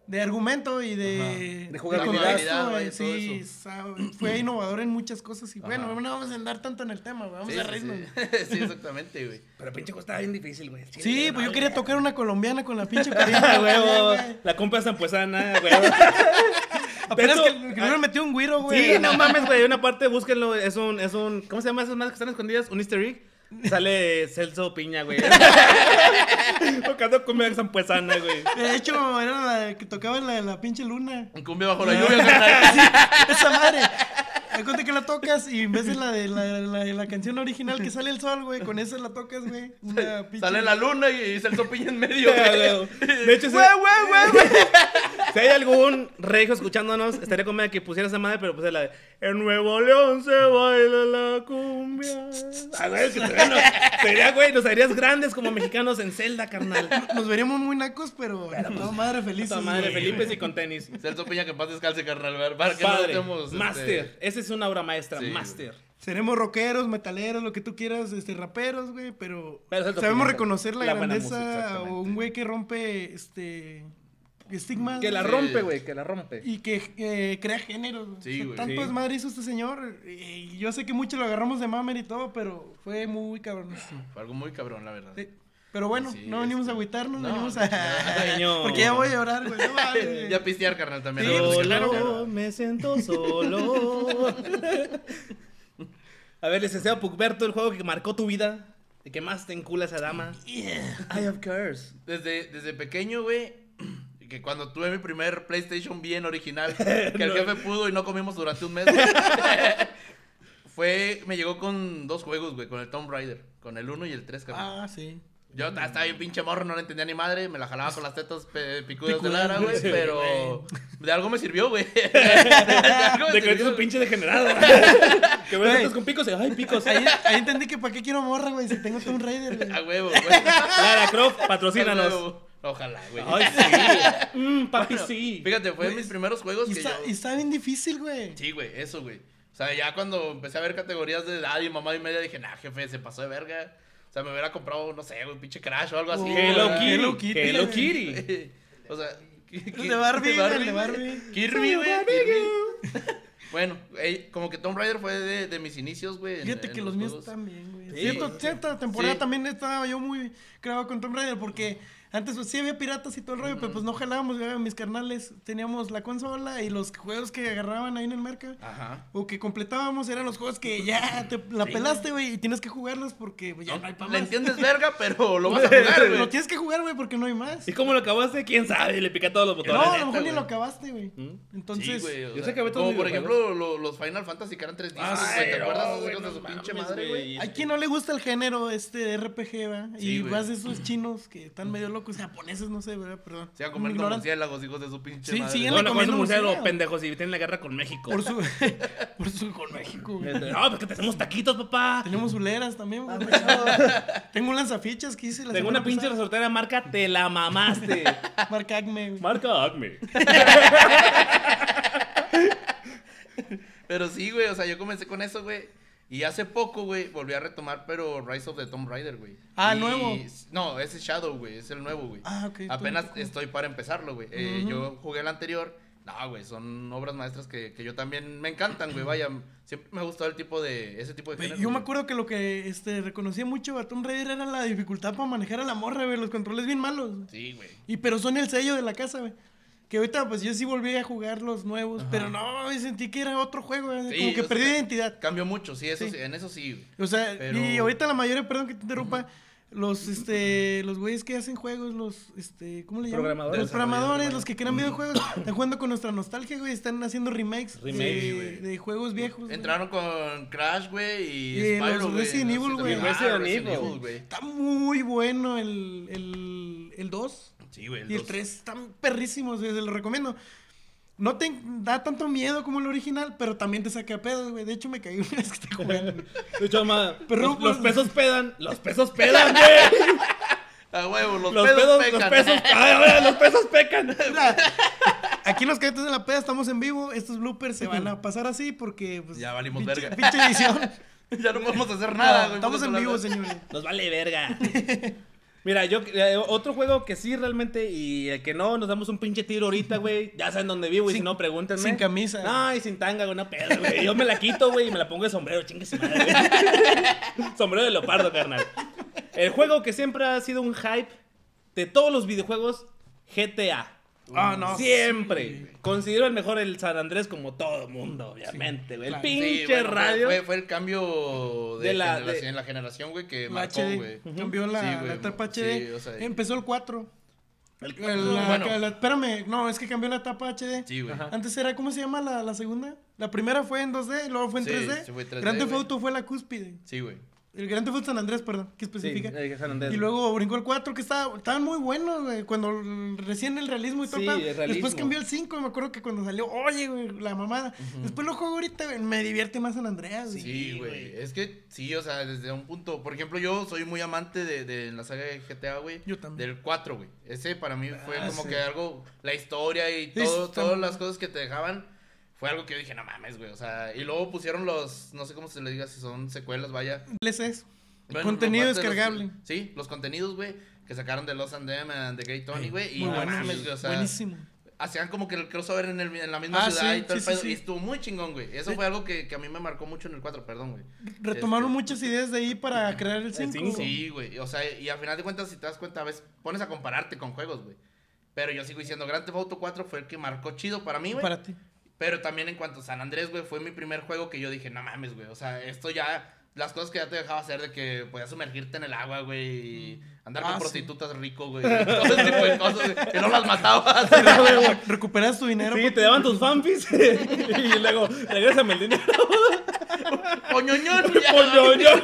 de argumento y de, De jugabilidad, contexto, güey, todo sí, sabe, fue innovador en muchas cosas y bueno, no vamos a andar tanto en el tema, güey, vamos Sí, a reírnos. sí. Sí, exactamente, güey. Pero pinche estaba bien difícil, güey. Sí, pues yo quería tocar una colombiana con la pinche Ah, parienta, huevo. güey. La compra zampuesana, güey. Apenas De que, que le hubieran metido un güiro, güey. Sí, no mames, güey. Una parte, búsquenlo. Es un, es un. ¿Cómo se llama esas madres que están escondidas? Un easter egg. Sale Celso Piña, güey. Tocando cumbia zampuesana, güey. De hecho, era la que tocaba la, la pinche luna. Un cumbia bajo la lluvia, carnal. Esa madre. Me cuenta que la tocas y en vez de la de la, la, la canción original que sale el sol, güey, con esa la tocas, güey. Pinche. Sale la luna y se el piña en medio, Ah, güey. güey. De hecho, si, Güey, güey, güey, güey. si hay algún regio escuchándonos, estaría con que pusiera esa madre, pero puse la de En Nuevo León se baila la cumbia. Ah, güey, que sería, no- sería, güey, nos harías grandes como mexicanos en Zelda, carnal. Nos veríamos muy nacos, pero no, madre feliz. Madre, Felipe y con tenis. Celso Piña que paz descalce, carnal. ver, Para que no Padre, estemos, este, Master. Esa es una obra maestra, Sí, Master. Seremos rockeros, metaleros, lo que tú quieras, este, raperos, güey, pero, Pero es el sabemos opinión, reconocer la, la grandeza música, o un güey que rompe, este, estigmas. Que la rompe, güey, que la rompe. Y que eh, crea géneros. güey. Sí, O sea, güey. Tanto Sí. es madre hizo este señor. Y yo sé que mucho lo agarramos de mamer y todo, pero fue muy cabrón. Fue algo muy cabrón, la verdad. Sí. Pero bueno, Sí, no venimos a agüitarnos, no, venimos a. Porque ya voy a llorar, güey. No güey. Ya pistear, carnal, también. Sí, pues, claro, claro. me siento solo. A ver, licenciado Pugberto, el juego que marcó tu vida. El que más te encula esa dama. I of course. Desde, desde pequeño, güey, que cuando tuve mi primer PlayStation bien original, que el jefe pudo y no comimos durante un mes, güey, fue, me llegó con dos juegos, güey, con el Tomb Raider, con el 1 y el 3, carnal. Ah, sí. Yo ta- estaba bien pinche morro, no le entendía ni madre, me la jalaba con las tetas pe- picudas de Lara, güey, pero de algo me sirvió, güey. De me que eres un pinche degenerado. que ves Güey. tetas con picos y ay, picos. Ahí, ahí entendí que para qué quiero morra, güey, si tengo Tomb Raider, güey. A huevo, güey. Lara Croft, patrocínanos. Ojalá, güey. Ay, sí. Mm, papi, Bueno, sí. Fíjate, fue de mis primeros juegos Y que está, yo... y está bien difícil, güey. Sí, güey, eso, güey. O sea, ya cuando empecé a ver categorías de edad y mamá y media, dije, nah, jefe, se pasó de verga. O sea, me hubiera comprado, no sé, güey, pinche Crash o algo así. Hello. Kitty. Hello Kitty, Hello güey. Kitty. o sea, El de Barbie, de. Barbie. Kirby, güey. Bueno, como que Tomb Raider fue de, de mis inicios, güey. Fíjate en que los míos juegos. también, güey. Sí. Cierto- cierta temporada Sí. también estaba yo muy clavado con Tomb Raider porque antes pues, sí había piratas y todo el rollo, pero pues no jalábamos, güey, mis carnales teníamos la consola y los juegos que agarraban ahí en el mercado Ajá. o que completábamos eran los juegos que ya te la pelaste, güey, y tienes que jugarlos porque pues, ya no, No, hay para le entiendes verga, pero lo vas a jugar, güey. Lo tienes que jugar, güey, porque no hay más. ¿Y cómo lo acabaste? ¿Quién sabe? Le piqué todos los No, botones. a neta, lo mejor ni lo acabaste, güey. ¿Mm? Entonces, sí, güey. o yo sea, sé que todos Como por ejemplo lo- los Final Fantasy que eran tres discos, Ah, güey. ¿Te sí, acuerdas no, de no su pinche madre, güey. Hay quien no le gusta el género este de RPG, ¿va? Sí, y más de esos chinos que están medio locos, japoneses, no sé, ¿verdad? Perdón. Se van a comer como murciélagos, hijos de su pinche Sí, madre. siguen No, no, con comiendo su murciélago, murciélago. pendejos, y tienen la guerra con México. Por su, por su con México, güey. No, porque te hacemos taquitos, papá. Tenemos uleras también, güey. Tengo un lanzafichas que hice la Tengo una pinche pasada. resortera marca Te la mamaste. Marca Acme, güey. marca Acme. Pero sí, güey, o sea, yo comencé con eso, güey. Y hace poco, güey, volví a retomar, pero Rise of the Tomb Raider, güey. Ah, Y- nuevo. No, ese es Shadow, güey, es el nuevo, güey. Ah, ok. Apenas estoy para empezarlo, güey. Eh. Yo jugué el anterior. No, güey, son obras maestras que, que yo también me encantan, güey. Vaya, siempre me ha gustado el tipo de, ese tipo de género, Yo me acuerdo que lo que este, reconocía mucho a Tomb Raider era la dificultad para manejar a la morra, güey. Los controles bien malos. Sí, güey. Y pero son el sello de la casa, güey. Que ahorita, pues yo sí volví a jugar los nuevos, pero no, sentí que era otro juego. Sí, como que perdí sea, identidad. Cambió mucho, sí, eso Sí. sí, en eso sí. O sea, Pero- y ahorita la mayoría, perdón que te interrumpa, los este los güeyes que hacen juegos, los este, ¿cómo le llaman? Programadores. Los programadores, los que crean videojuegos, están jugando con nuestra nostalgia, güey, están haciendo remakes, Remakes, de, juegos viejos. güey. Entraron con Crash, güey, y, Y Spyro, güey. Resident Evil, güey. Resident Evil. güey. Está muy bueno el el el 2 Sí, güey. y el dos. 3 están perrísimos, güey, se los recomiendo. No te da tanto miedo como el original, pero también te saca pedos, güey. De hecho, me caí una vez que estaba jugando. De hecho, ma, Pero, los, pues- los pesos pedan. Los pesos pedan, güey. A huevo, los, Los pedos, pedos, pecan. los pesos, ay, ay, los pesos pecan. Mira, aquí los cadetes de la peda estamos en vivo. Estos bloopers se van a pasar así porque. Pues, Ya valimos pinche- verga. Pinche edición. ya no podemos hacer nada, güey. estamos en vivo, señores. Nos vale verga. Mira, yo, eh, otro juego que sí realmente, y el que no, nos damos un pinche tiro ahorita, güey. Ya saben dónde vivo, y si no, pregúntenme. sin camisa. No, y sin tanga, güey, no pedo, güey. Yo me la quito, güey, y me la pongo de sombrero, chingue su madre, güey. sombrero de leopardo, carnal. El juego que siempre ha sido un hype de todos los videojuegos, GTA. Ah, no. Siempre. Considero el mejor el San Andrés como todo mundo, obviamente, güey. El claro. pinche Sí, bueno, fue- radio. Fue, fue el cambio de, De la- generación, de- en la generación, güey, que La marcó, HD. güey. Cambió la, Sí, güey. la etapa HD. Sí, o sea, Empezó el 4. El- El- la- Bueno. la- espérame, no, es que cambió la etapa HD. Sí, güey. Ajá. Antes era, ¿cómo se llama la, la segunda? La primera fue en 2D, luego fue en Sí, 3D. sí fue 3D, Grand Theft güey. Auto fue la cúspide. Sí, güey. El Grand Theft Auto San Andrés, perdón, ¿qué Sí, especifica? el San Andrés. Y luego brincó el 4, que estaba, estaban muy buenos, güey. Cuando recién el realismo y todo. Sí, el realismo. Después cambió el 5, me acuerdo que cuando salió, oye, güey, la mamada. Después lo juego ahorita, güey, me divierte más San Andreas, güey. Sí, güey. Es que sí, o sea, desde un punto. Por ejemplo, yo soy muy amante de, de la saga de GTA, güey. Yo también. Del 4, güey. Ese para mí fue Ah, como sí. que algo. La historia y todo, todas las cosas que te dejaban. Fue algo que yo dije, no mames, güey. O sea, y luego pusieron los. No sé cómo se le diga si son secuelas, vaya. DLCs. Bueno, Contenido los- descargable. sí, los contenidos, güey. Que sacaron de Los and Them and The Gay Tony, güey. Y no buenos. mames, güey. O sea, Buenísimo. hacían como que el crossover en, el, en la misma Ah, ciudad sí, y todo el sí, pedo. sí. Y estuvo muy chingón, güey. Eso fue algo que, que a mí me marcó mucho en el 4, perdón, güey. Retomaron Este, muchas ideas de ahí para crear el 5. cinco. Sí, güey. O sea, y al final de cuentas, si te das cuenta, a veces pones a compararte con juegos, güey. Pero yo sigo diciendo, Grand Theft Auto 4 fue el que marcó chido para mí, güey. Para ti. Pero también en cuanto a San Andrés, güey, fue mi primer juego que yo dije, no mames, güey. O sea, esto ya. Las cosas que ya te dejaba hacer de que podías sumergirte en el agua, güey. Y andar Ah, con sí. prostitutas rico, güey. Todo ese tipo de cosas, güey. Y no las matabas. Recuperas tu dinero. Sí, porque- te daban tus fanfis y luego regrésame el dinero. Poñoñón. Poñoñón.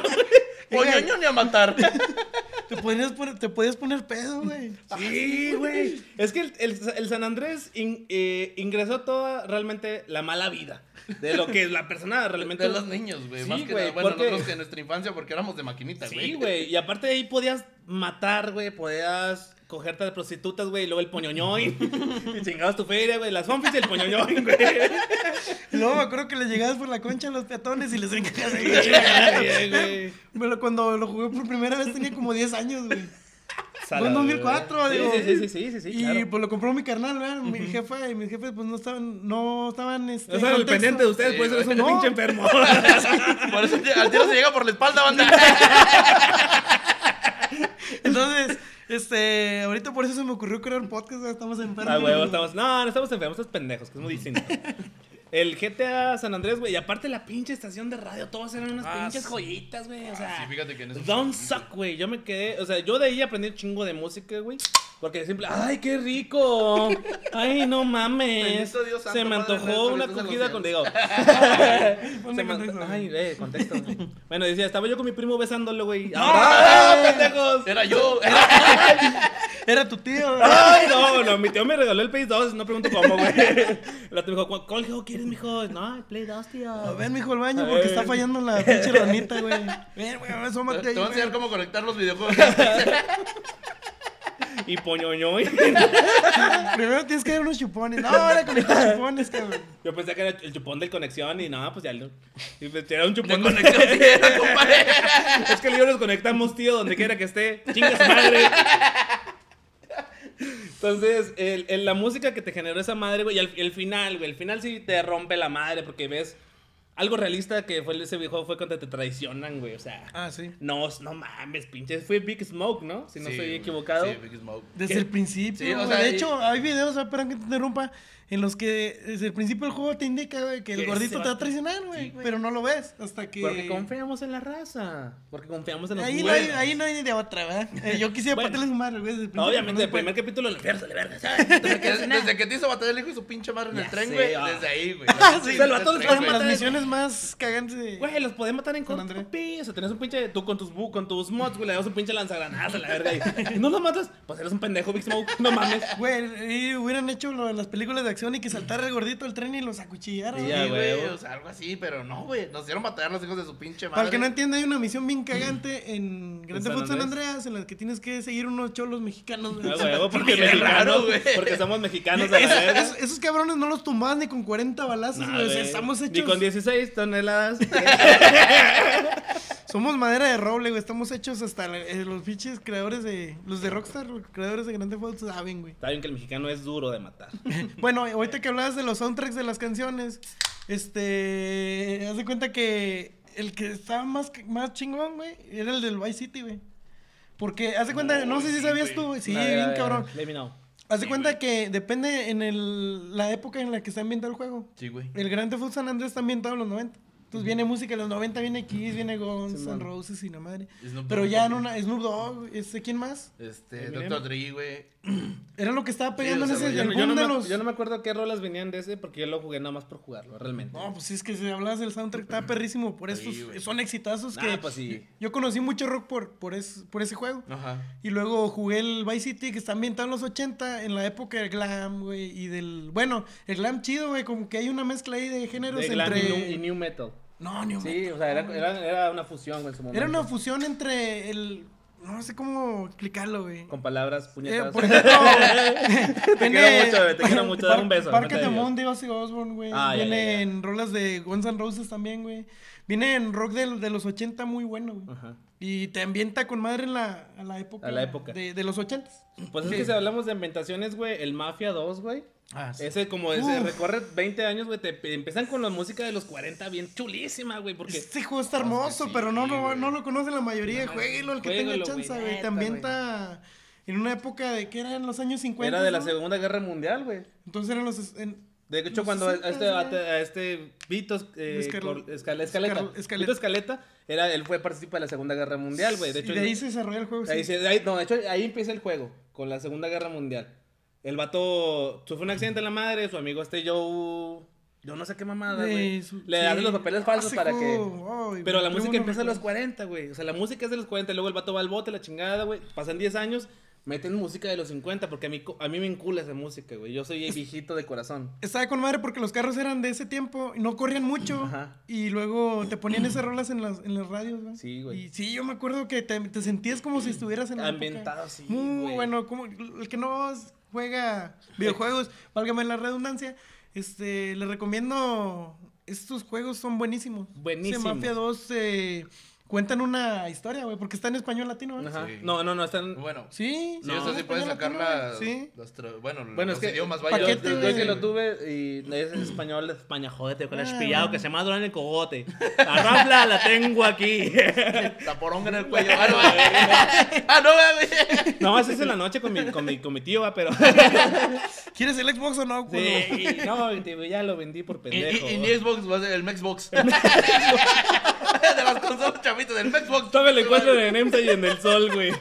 Poñoñón y a matar. Te podías poner, te podías poner pedo, güey. Sí, güey. Es que el, el- el San Andrés in- eh, ingresó toda realmente la mala vida. De lo que la persona realmente. De los niños, güey. Sí, más que nada. Bueno, porque- nosotros que en nuestra infancia porque éramos de maquinita, güey. Sí, güey. Y aparte de ahí podías matar, güey. Podías cogerte a prostitutas, güey. Y luego el poñoñoy. y chingabas tu feria, güey. Las fanfis y el poñoñoy, güey. Y luego me acuerdo que le llegabas por la concha a los peatones y les encajabas ahí. Sí, güey. Pero cuando lo jugué por primera vez tenía como 10 años, güey. Fue en Salado, 2004, güey. digo. Sí, sí, sí, sí, sí, sí, y claro. pues lo compró mi carnal, ¿verdad? Mi jefa y mis jefes pues no estaban, no estaban, este, O sea, el contexto. pendiente de ustedes, Sí, pues eres un pinche No. enfermo. Por eso al tiro se llega por la espalda, banda. Entonces, este, ahorita por eso se me ocurrió crear un podcast, estamos enfermos. Ah, huevo, estamos. No, no estamos enfermos, estamos pendejos, que es muy distinto. El GTA San Andrés, güey, y aparte la pinche estación de radio, todos eran unas Ah, pinches sí. joyitas, güey, o sea. sí, fíjate que en eso Don't suck, güey. Yo me quedé, o sea, yo de ahí aprendí un chingo de música, güey. Porque siempre, ay, qué rico. Ay, no mames. Santo, Se me antojó una cogida con digo. Se me contexto, anto- güey. Ay, eh, contexto. bueno, decía, estaba yo con mi primo besándolo, güey. ¡No! ¡Ah, pendejos! Era yo. Era tu tío, güey. Ay, no, no, mi tío me regaló el Play 2, no pregunto cómo, güey. El otro me dijo, ¿cuál ¿cuál juego quieres, mijo? No, el Play 2, tío. A ver, mijo, al baño A porque ver. está fallando la pinche ranita, güey. Ven, güey, asómate Te ahí, voy a enseñar cómo conectar los videojuegos. Y poñoñoy. Primero tienes que dar unos chupones. No, ahora con estos chupones, cabrón. Yo pensé que era el chupón del conexión y no, pues ya lo. y pues era un De chupón conexión sí era, compadre. Es que yo los conectamos, tío, donde quiera que esté. Chinga su madre. Entonces, el, el- la música que te generó esa madre, güey, y el, el final, güey, el final sí te rompe la madre porque ves algo realista que fue ese videojuego fue cuando te traicionan, güey, o sea. Ah, sí. No, no mames, pinches. Fue Big Smoke, ¿no? Si no Sí, estoy equivocado. Sí, Big Smoke. Desde ¿Qué? el principio. Sí, o sea, de y- hecho, hay videos, ah, perdón que te interrumpa, en los que desde el principio el juego te indica, güey, que el gordito te va a traicionar, güey. Sí, pero no lo ves hasta que. Porque confiamos en la raza. Porque confiamos en los Ahí no, hay, buenos. ahí no hay de otra, ¿verdad? Eh, yo quisiera Bueno. partirle su madre, güey. desde el No, principio, obviamente, pero el primer capítulo le pierdes de verga, ¿sabes? Desde, que te hizo batallar el hijo de su pinche madre en Ya el tren, güey. ah. Desde ahí, güey. Sí, los tren, matar Las misiones más cagantes de. Güey, los podés matar en Con corto, André. papi. O sea, tenés un pinche. Tú con tus, bu- con tus mods, güey, le das un pinche lanzagranadas a la verga. Y, y no los matas. Pues eres un pendejo, Big Smoke. No mames. Güey, y hubieran hecho lo de las películas de acción y que saltara el gordito del tren y los acuchillara. Sí, güey. o sea, algo así, pero no, güey. Nos hicieron batallar los hijos de su pinche madre. Para el que no entienda, hay una misión bien cagante en Grand ¿En Theft Auto San? Andreas en la que tienes que seguir unos cholos mexicanos. güey. Ah, porque mexicanos, raro, güey. Porque somos mexicanos de la Esos, verga. esos- esos cabrones no los tumbabas ni con 40 balazos, Nah, güey. O sea, güey. estamos Ni hechos. con 16 toneladas. Somos madera de roble, güey. Estamos hechos hasta la- eh, los pinches creadores de. Los de Rockstar, los creadores de Grand Theft Auto saben, güey. Está bien que el mexicano es duro de matar. Bueno, ahorita que hablabas de los soundtracks de las canciones, este. Haz de cuenta que el que estaba más, más chingón, güey, era el del Vice City, güey. Porque, haz de cuenta, no, No, sé si sí, sabías güey. tú, güey. Sí, bien cabrón. let me know. Haz de Sí, cuenta güey. que depende en el, la época en la que está ambientado el juego. Sí, güey. El Grand Theft Auto San Andrés está ambientado en los 90. Entonces viene música de los 90, viene Kiss, viene Guns. N' Roses y la madre. Snoop Pero ya en una Snoop Dogg, este, ¿quién más? Este, Eminem. Dr. Dre, güey. Era lo que estaba pegando o sea, en ese Yo, el no- yo no boom de me, los yo no me acuerdo qué rolas venían de ese porque yo lo jugué nada más por jugarlo, realmente. No, pues sí, es que si hablas del soundtrack está perrísimo, por Sí, estos son exitazos que pues sí. yo conocí mucho rock por por, es- por ese juego. Ajá. Y luego jugué el Vice City, que está ambientado en los 80, en la época del glam, güey, y del... Bueno, el glam chido, güey, como que hay una mezcla ahí de géneros De glam entre... y, new, y new metal. No, ni un Sí, o sea, era, era, era una fusión güey, en su momento. Era una fusión entre el... No sé cómo explicarlo, güey. Con palabras Eh, puñetas. por ejemplo, Te quiero mucho, güey, te quiero mucho, dame un beso, Parque de de de Ozzy Osbourne, güey. Ah, Viene ya, ya. en rolas de Guns N' Roses también, güey. Viene en rock del- de, los 80 muy bueno, güey. Ajá. Y te ambienta con madre en la, a la época. A la época. De, de los 80. Pues es que si hablamos de ambientaciones, güey, el Mafia 2, güey. Ah, Ese como ese Uf. recorre 20 años, güey, te empiezan con la música de los 40 bien chulísima, güey, porque Este juego está No, hermoso, sí, pero no, lo- güey. no lo conoce la mayoría. No, Jueguelo el que tenga chance, güey. Te neta, ambienta en una época de que era en los años 50. era de la ¿no? Segunda Guerra Mundial, güey. Entonces eran los. en- De hecho, cuando a 60s, este, a, este Vitos eh, Escal- Escaleta, Escal- Escaleta. Vito Escaleta, era, él fue participa de la Segunda Guerra Mundial, güey. De y hecho, de ahí se desarrolla el juego. ahí sí. se- ahí- no, de hecho, ahí empieza el juego, con la Segunda Guerra Mundial. El vato sufre un accidente en la madre, su amigo este Joe... Yo no sé qué mamada, güey. Le sí. hacen los papeles falsos para que... Pero la música empieza a los recuerdo. 40, güey. O sea, la música es de los 40. Luego el vato va al bote, la chingada, güey. Pasan 10 años, meten música de los 50. Porque a mí, a mí me encula esa música, güey. Yo soy viejito de corazón. Estaba con madre porque los carros eran de ese tiempo y no corrían mucho. Ajá. Y luego te ponían esas rolas en las, en las radios, güey. Sí, güey. Y sí, yo me acuerdo que te, te sentías como si estuvieras en la época. Ambientado, sí, Muy güey. bueno, como el que no juega videojuegos, válgame la redundancia, este, le recomiendo, estos juegos son buenísimos. Ese Mafia 2 eh, cuentan una historia, güey, porque está en español latino, ¿eh? Ajá. Sí. No, no, no. Están... Bueno. Sí, Sí, está eso en sí puedes sacar güey. Sí. las tra- bueno, Bueno, los es que idiomas, vaya. paquete, yo- yo güey. que lo tuve y es en español de España, jódete, con el Ah, pillado bueno. que se llama Durán el cogote. La rapla la tengo aquí. La poronga en el cuello. Ah, no, ah, no, güey. no, más es en la noche con mi, con mi, con mi tío, va, pero. ¿Quieres el Xbox o no? culo? sí, no, tío, ya lo vendí por Y, pendejo. y, y ni Xbox, va a ser el Mexbox. de las consolas chavitas, del Mexbox. Todavía le encuentro en Emsa y en el sol, güey.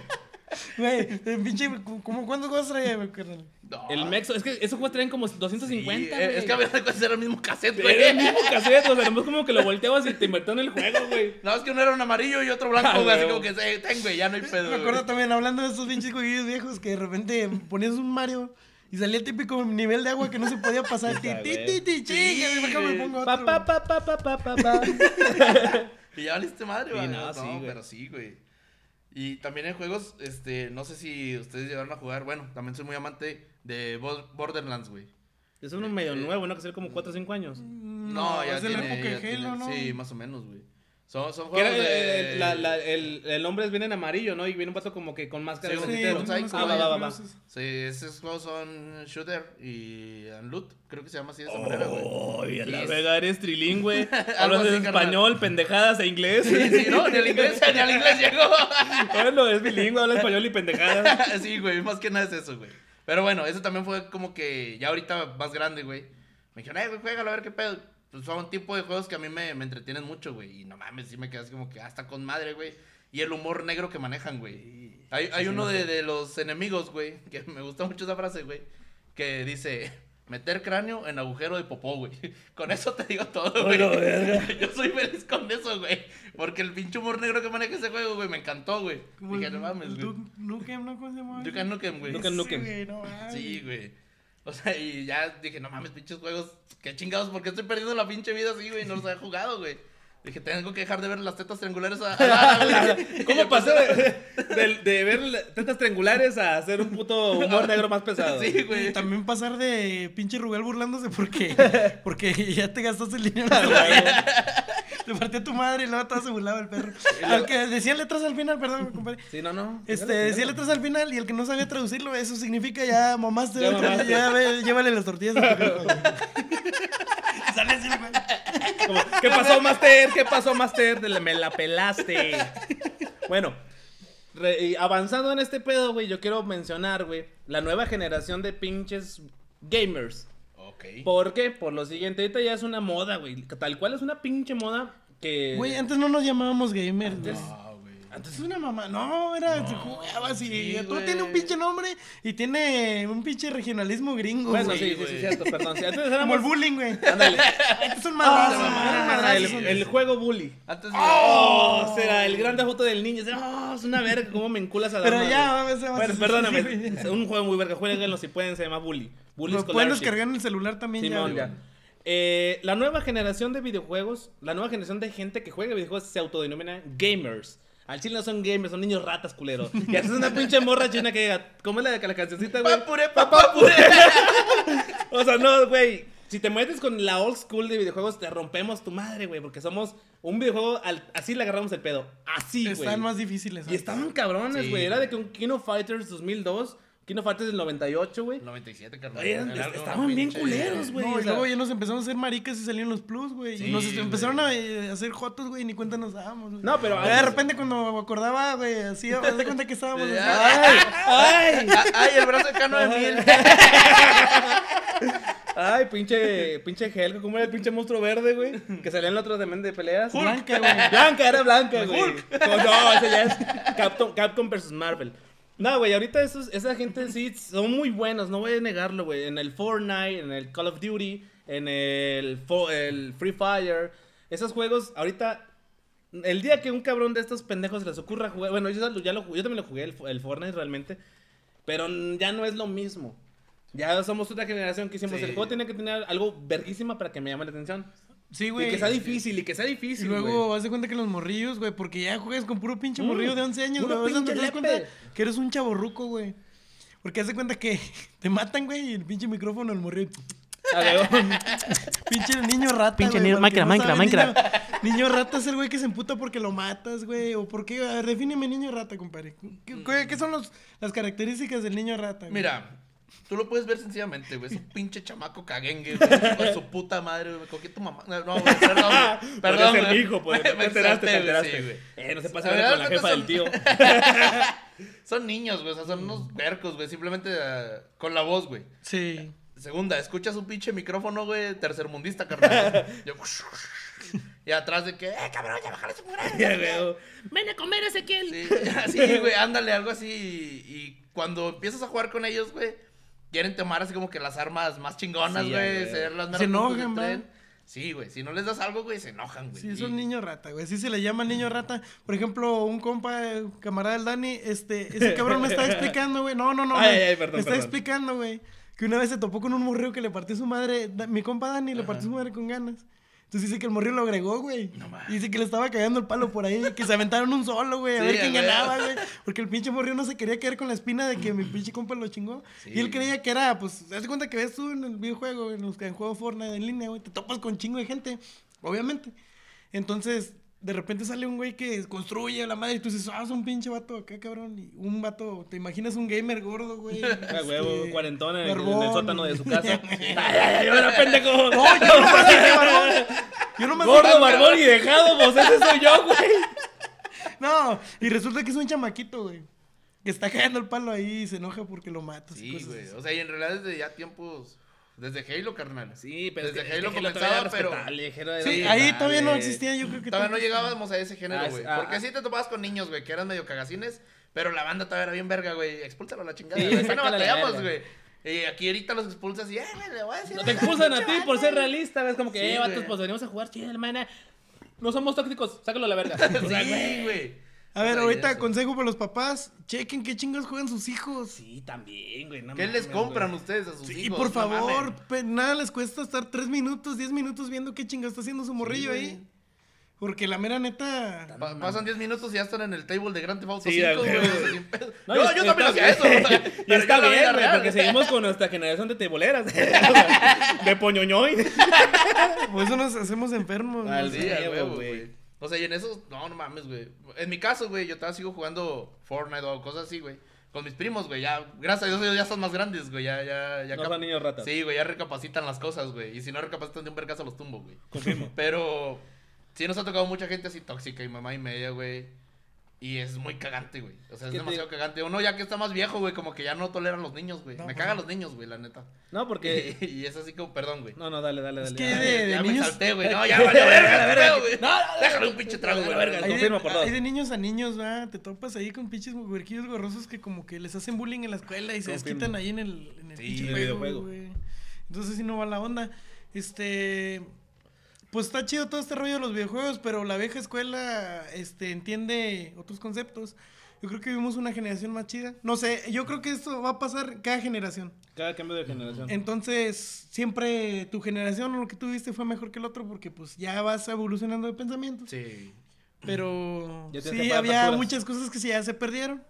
Güey, el pinche, ¿cómo, ¿cuántos juegos traía, güey, carnal? No. El Mexo, es que esos juegos traen como Sí, 250. eh, es que a veces era el mismo cassette, güey. Era el mismo cassette, o sea, nomás como que lo volteabas y te invirtió en el juego, güey. No, es que uno era un amarillo y otro blanco, Ah, güey. Así como que, eh, ten, güey, ya no hay pedo. Me acuerdo güey. también, hablando de estos pinches jueguillos viejos, que de repente ponías un Mario y salía el típico nivel de agua que no se podía pasar. ti, ti, ti, ti, Sí, déjame güey. pongo otro. pa, pa, pa, pa, pa, pa, pa. Y ya valiste madre, güey. no, No, sí, güey. pero sí, güey. Y también en juegos, este, no sé si ustedes llegaron a jugar, bueno, también soy muy amante de Bo- Borderlands, güey. Es uno medio nuevo, ¿no? Que sale como 4 o 5 años. No, ya es de la tiene- época ya de tiene- Halo, ¿no? Sí, más o menos, güey. Son, son era, juegos de... la- la- el, el nombre viene en amarillo, ¿no? Y viene un vato como que con máscara Sí, de un- un psycho, Ah, va, va, va, va. Sí, esos juegos son Shooter y and Loot, creo que se llama así de esa manera, güey. Ay, a la Y es- verga, eres trilingüe. Hablas en español, pendejadas e inglés. Sí, sí, no, ni al inglés, ni al inglés llegó. bueno, es bilingüe, habla español y pendejadas. sí, güey, más que nada es eso, güey. Pero bueno, eso también fue como que ya ahorita más grande, güey. Me dijeron, eh, güey, juégalo a ver qué pedo. Pues son un tipo de juegos que a mí me, me entretienen mucho, güey. Y no mames, sí me quedas como que hasta con madre, güey. Y el humor negro que manejan, güey. Hay, hay sí, uno no de, los enemigos, güey, que me gusta mucho esa frase, güey. Que dice, meter cráneo en agujero de popó, güey. Con eso te digo todo, güey. Yo soy feliz con eso, güey. Porque el pinche humor negro que maneja ese juego, güey, me encantó, güey. Como Dije, no mames, güey. Nukem, ¿no? ¿Cómo se llama? Nukem, güey. Duke Nukem. Sí, güey, O sea, y ya dije, no mames, pinches juegos. Qué chingados, ¿por qué estoy perdiendo la pinche vida así, güey? No los he jugado, güey. Dije, tengo que dejar de ver las tetas triangulares a, a. ¿Cómo pasó de, de- de ver tetas triangulares a hacer un puto humor negro más pesado? Sí, Y güey. también pasar de pinche Rubel burlándose porque, porque ya te gastaste el dinero. Le partió a tu madre y luego todo se burlaba el perro. Al que decía letras al final, perdón, compadre. Sí, no, no. Este, decía dígalo. letras al final y el que no sabía traducirlo, eso significa ya mamaste, Ya mamaste. ya ve, llévale las tortillas a tu jefa. Sale así, güey. Como, ¿Qué pasó, Master? ¿Qué pasó, Master? Me la pelaste. Bueno, re- avanzando en este pedo, güey, yo quiero mencionar, güey, la nueva generación de pinches gamers. Ok. ¿Por qué? Por lo siguiente, ahorita ya es una moda, güey. Tal cual es una pinche moda que... Güey, antes no nos llamábamos gamers. Ah, güey. Antes es una mamá, no, era, se jugaba así, sí, todo güey. tiene un pinche nombre y tiene un pinche regionalismo gringo, Bueno, güey. sí, sí, sí, güey. cierto, perdón. Sí, antes Como éramos... el bullying, güey. Ándale. Ah, madrazos, ah, madrazos. el, el juego bully. Antes de... Oh, será el grande foto del niño. Oh, es una verga, cómo me enculas a la Pero madre. ya, vamos, vamos, Bueno, sí, perdóname. sí, sí. Es un juego muy verga. Jueguenlo si pueden, se llama Bully. Bully Lo pueden descargar en el celular también ya. Eh, la nueva generación de videojuegos, la nueva generación de gente que juega videojuegos se autodenomina gamers. Al chile no son gamers, son niños ratas, culero. Y haces una pinche morra china que diga, ¿cómo es la de la cancioncita, güey? Papure, papapure. O sea, no, güey. Si te metes con la old school de videojuegos, te rompemos tu madre, güey. Porque somos un videojuego, al- así le agarramos el pedo. Así, güey. Están más difíciles. Y estaban cabrones, Sí. güey. Era de que un King of Fighters 2002, King of Fighters del 98, güey. 97, carnal. Oye, estaban bien culeros, güey. No, y luego ya nos empezamos a hacer maricas y salieron los plus, güey. Sí, y nos empezaron a eh, hacer jotos, güey, ni cuenta nos dábamos. güey. No, pero Ya de repente cuando acordaba, güey, así, de cuenta que estábamos. Sí, así. ¡Ay! ¡Ay! Ah, Ay, el brazo de Cano de mil. Ay, pinche, pinche Helga, ¿cómo era el pinche monstruo verde, güey? Que salía en el otro también de peleas. Blanca, güey. Blanca, era blanca, güey. No, no, ese ya es Capcom, Capcom versus Marvel. No, güey, ahorita esos, esa gente sí son muy buenos, no voy a negarlo, güey. En el Fortnite, en el Call of Duty, en el, el Free Fire. Esos juegos, ahorita, el día que un cabrón de estos pendejos les ocurra jugar, bueno, yo, ya lo- yo también lo jugué, el, el Fortnite realmente, pero ya no es lo mismo. Ya somos otra generación que hicimos, Sí. el juego tiene que tener algo verguísima para que me llame la atención. Sí, Y güey. que sea difícil, y que sea Y difícil, luego, güey. haz de cuenta que los morrillos, güey, porque ya juegas con puro pinche Mm, morrillo de 11 años, güey. te das lepe. cuenta que eres un chaborruco, güey. Porque haz de cuenta que te matan, güey, y el pinche micrófono, el morrillo. A ver, Pinche niño rata. Pinche güey, niño- el que Minecraft, sabe, Minecraft, Niño, niño rata es el güey que se emputa porque lo matas, güey. O por qué. A ver, defíneme niño rata, compadre. ¿Qué, qué- qué son los, las características del niño rata? güey? Mira, tú lo puedes ver sencillamente, güey. Es un pinche chamaco caguengue, güey. Con su puta madre, güey. ¿Con qué tu mamá? No, güey, perdón, güey. Perdón. ser hijo, pues. Me te enteraste, te güey, enteraste. sí, güey. Eh, no se pasa A a ver, ver con la jefa son- del tío. Son niños, güey. O sea, son unos vercos, güey. Simplemente ah, con la voz, güey. Sí. Segunda, escuchas un pinche micrófono, güey, tercermundista, carnal. Yo, y atrás de que, eh, cabrón, ya bájale su muralla. Ven a comer, Ezequiel. Sí, así, güey, ándale, algo así. Y, y cuando empiezas a jugar con ellos, güey, quieren tomar así como que las armas más chingonas, Sí, güey, güey. ser las Se enojan, tren. Sí, güey, si no les das algo, güey, se enojan, güey. Sí, Y- son niño rata, güey. Así se le llama niño rata. Por ejemplo, un compa, camarada del Dani, este, ese cabrón me estaba explicando, güey. No, no, no. Ay, me, ay, perdón, me está perdón. explicando, güey. Que una vez se topó con un morreo que le partió su madre. Mi compa Dani le partió su madre con ganas. Entonces dice que el morreo lo agregó, güey. No mames. dice que le estaba cagando el palo por ahí, que se aventaron un solo, güey, a Sí, ver quién ganaba, güey. Porque el pinche morreo no se quería quedar con la espina de que mi pinche compa lo chingó. Sí. Y él creía que era, pues, haz de cuenta que ves tú en el videojuego, en los que en juego Fortnite en línea, güey, te topas con chingo de gente, obviamente. Entonces, de repente sale un güey que construye a la madre y tú dices, ah, es un pinche vato acá, cabrón. Y un vato, te imaginas un gamer gordo, güey. A huevo, cuarentón en, el- en el sótano de su casa. ay, ay, ay, ahora pendejo. No, yo no más dije barbón. Yo no más Gordo, barbón y dejado, pues ese soy yo, güey. No, y resulta que es un chamaquito, güey. Que está cagando el palo ahí y se enoja porque lo matas. y Sí, cosas güey. así. O sea, y en realidad desde ya tiempos. Desde Halo, carnal. Sí, pero Desde es que- es Halo comenzaba, pero- Sí, ahí todavía no existía, yo creo que Todavía no llegábamos a ese Ah, género, es- güey. ah, Porque ah. sí te topabas con niños, güey, que eran medio cagacines, pero la banda todavía era bien verga, güey. Expúlsalo a la chingada. Sí, no batallamos, güey. Y aquí ahorita los expulsas y, eh, güey, le voy a decir. No te expulsan a ti por ser realista, ves como que, Sí, eh, vatos, pues venimos a jugar chido, hermana. No somos tóxicos, sácalo a la verga. O sea, Sí, güey. A ver, y ahorita consejo para los papás, chequen qué chingos juegan sus hijos. Sí, también, güey. no ¿Qué les compran güey. ustedes a sus Sí, hijos? por No favor, pe- nada les cuesta estar tres minutos, diez minutos viendo qué chingo está haciendo su morrillo ahí. Porque la mera neta. Pa- pasan 10 minutos y ya están en el table de Grand Theft Auto Sí, 5, a güey. No, yo, y también hacía bien. eso. o sea, Y está bien, güey, porque seguimos con nuestra generación de teboleras. de poñoñoy. Por eso nos hacemos enfermos. Al ¿no? Sí, a huevo, huevo, güey. O sea, y en eso, no, no mames, güey. En mi caso, güey, yo todavía sigo jugando Fortnite o cosas así, güey. Con mis primos, güey, ya, gracias a Dios, ellos ya son más grandes, güey, ya, ya, ya. No son niños ratas. Sí, güey, ya recapacitan las cosas, güey. Y si no recapacitan de un vergazo, los tumbo, güey. Confirmo. Pero sí nos ha tocado mucha gente así tóxica y mamá y media, güey. Y es muy cagante, güey. O sea, es ¿Qué te- demasiado cagante. Uno ya que está más viejo, güey, como que ya no toleran los niños, güey. No, Me no. cagan los niños, güey, la neta. No, porque. y es así como, perdón, güey. No, no, dale, dale, dale. Es que Ya, de- ya me niños- salté, güey. No, ya valió verga, verga, güey. No, no, no, Déjale un pinche trago, güey. verga. de, Confirmo por dos. hay de niños a niños, va, te topas ahí con pinches huerquillos gorrosos que como que les hacen bullying en la escuela y se desquitan ahí en el, en el Sí, pinche en el juego, videojuego. Entonces sí no va la onda. Este, pues está chido todo este rollo de los videojuegos, pero la vieja escuela, este, entiende otros conceptos. Yo creo que vivimos una generación más chida. No sé, yo creo que esto va a pasar cada generación. Cada cambio de generación. Entonces, siempre tu generación o lo que tú viste fue mejor que el otro porque pues ya vas evolucionando de pensamiento. Sí, Pero Ya sí, había facturas. muchas cosas que sí ya se perdieron.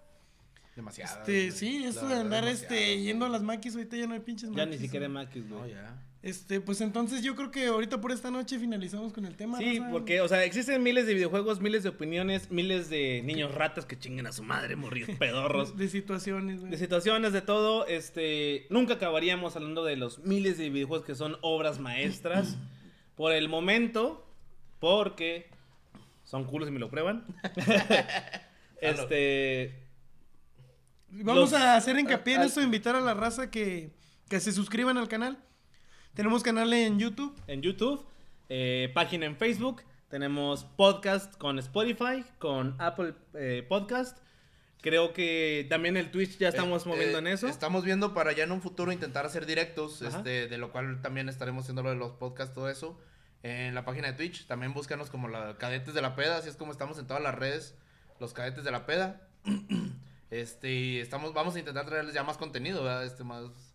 demasiado. Este, sí, esto de andar este yendo a las maquis, ahorita ya no hay pinches Ya maquis. ni siquiera ¿no? Maquis, güey. No, ya. Este, pues entonces yo creo que ahorita por esta noche finalizamos con el tema. Sí, porque, o sea, existen miles de videojuegos, miles de opiniones, miles de niños ratas que chinguen a su madre, morrillos pedorros. de situaciones, güey. De situaciones, de todo, este, nunca acabaríamos hablando de los miles de videojuegos que son obras maestras. Por el momento, porque son culos y me lo prueban. este, Vamos los- a hacer hincapié en esto, invitar a la raza que, que se suscriban al canal. Tenemos canal en YouTube. en YouTube, eh, página en Facebook, tenemos podcast con Spotify, con Apple eh, Podcast. Creo que también el Twitch ya estamos Eh, moviendo eh, en eso. Estamos viendo para ya en un futuro intentar hacer directos, Ajá. este, de lo cual también estaremos haciendo lo de los podcasts, todo eso. En la página de Twitch, también búscanos como la Cadetes de la Peda, así es como estamos en todas las redes, los Cadetes de la Peda. Este, y estamos, vamos a intentar traerles ya más contenido, ¿verdad? Este, más,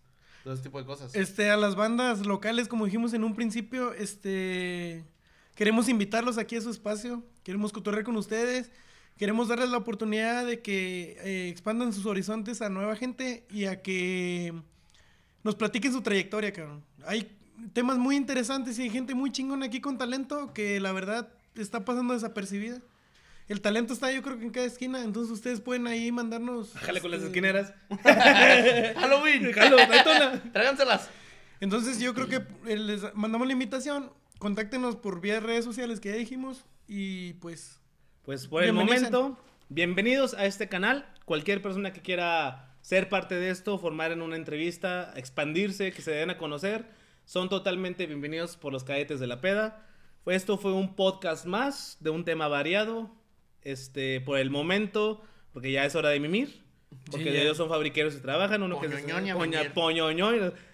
todo ese tipo de cosas. Este, a las bandas locales, como dijimos en un principio, este, queremos invitarlos aquí a su espacio, queremos cotorrear con ustedes, queremos darles la oportunidad de que eh, expandan sus horizontes a nueva gente y a que nos platiquen su trayectoria, cabrón. Hay temas muy interesantes y hay gente muy chingona aquí con talento que la verdad está pasando desapercibida. El talento está yo creo que en cada esquina, entonces ustedes pueden ahí mandarnos... Jale con las este, esquineras. ¡Halloween! Jalo. ¡Tráiganselas! Entonces yo creo que eh, les mandamos la invitación, contáctenos por vía redes sociales que ya dijimos y pues Pues por el momento, bienvenidos a este canal. Cualquier persona que quiera ser parte de esto, formar en una entrevista, expandirse, que se den a conocer, son totalmente bienvenidos por los cadetes de la peda. Esto fue un podcast más de un tema variado. Este, por el momento, porque ya es hora de mimir. Porque Sí, ya ya. ellos son fabriqueros y trabajan. Uno que es Poñoñón y a poña-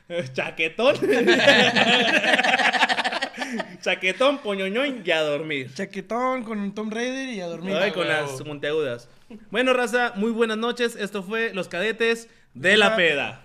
eh, chaquetón. chaquetón, poñoñón y a dormir. chaquetón con un Tom Raider y a dormir. Ay, con las monteagudas. Bueno, raza, muy buenas noches. Esto fue Los Cadetes de la Peda.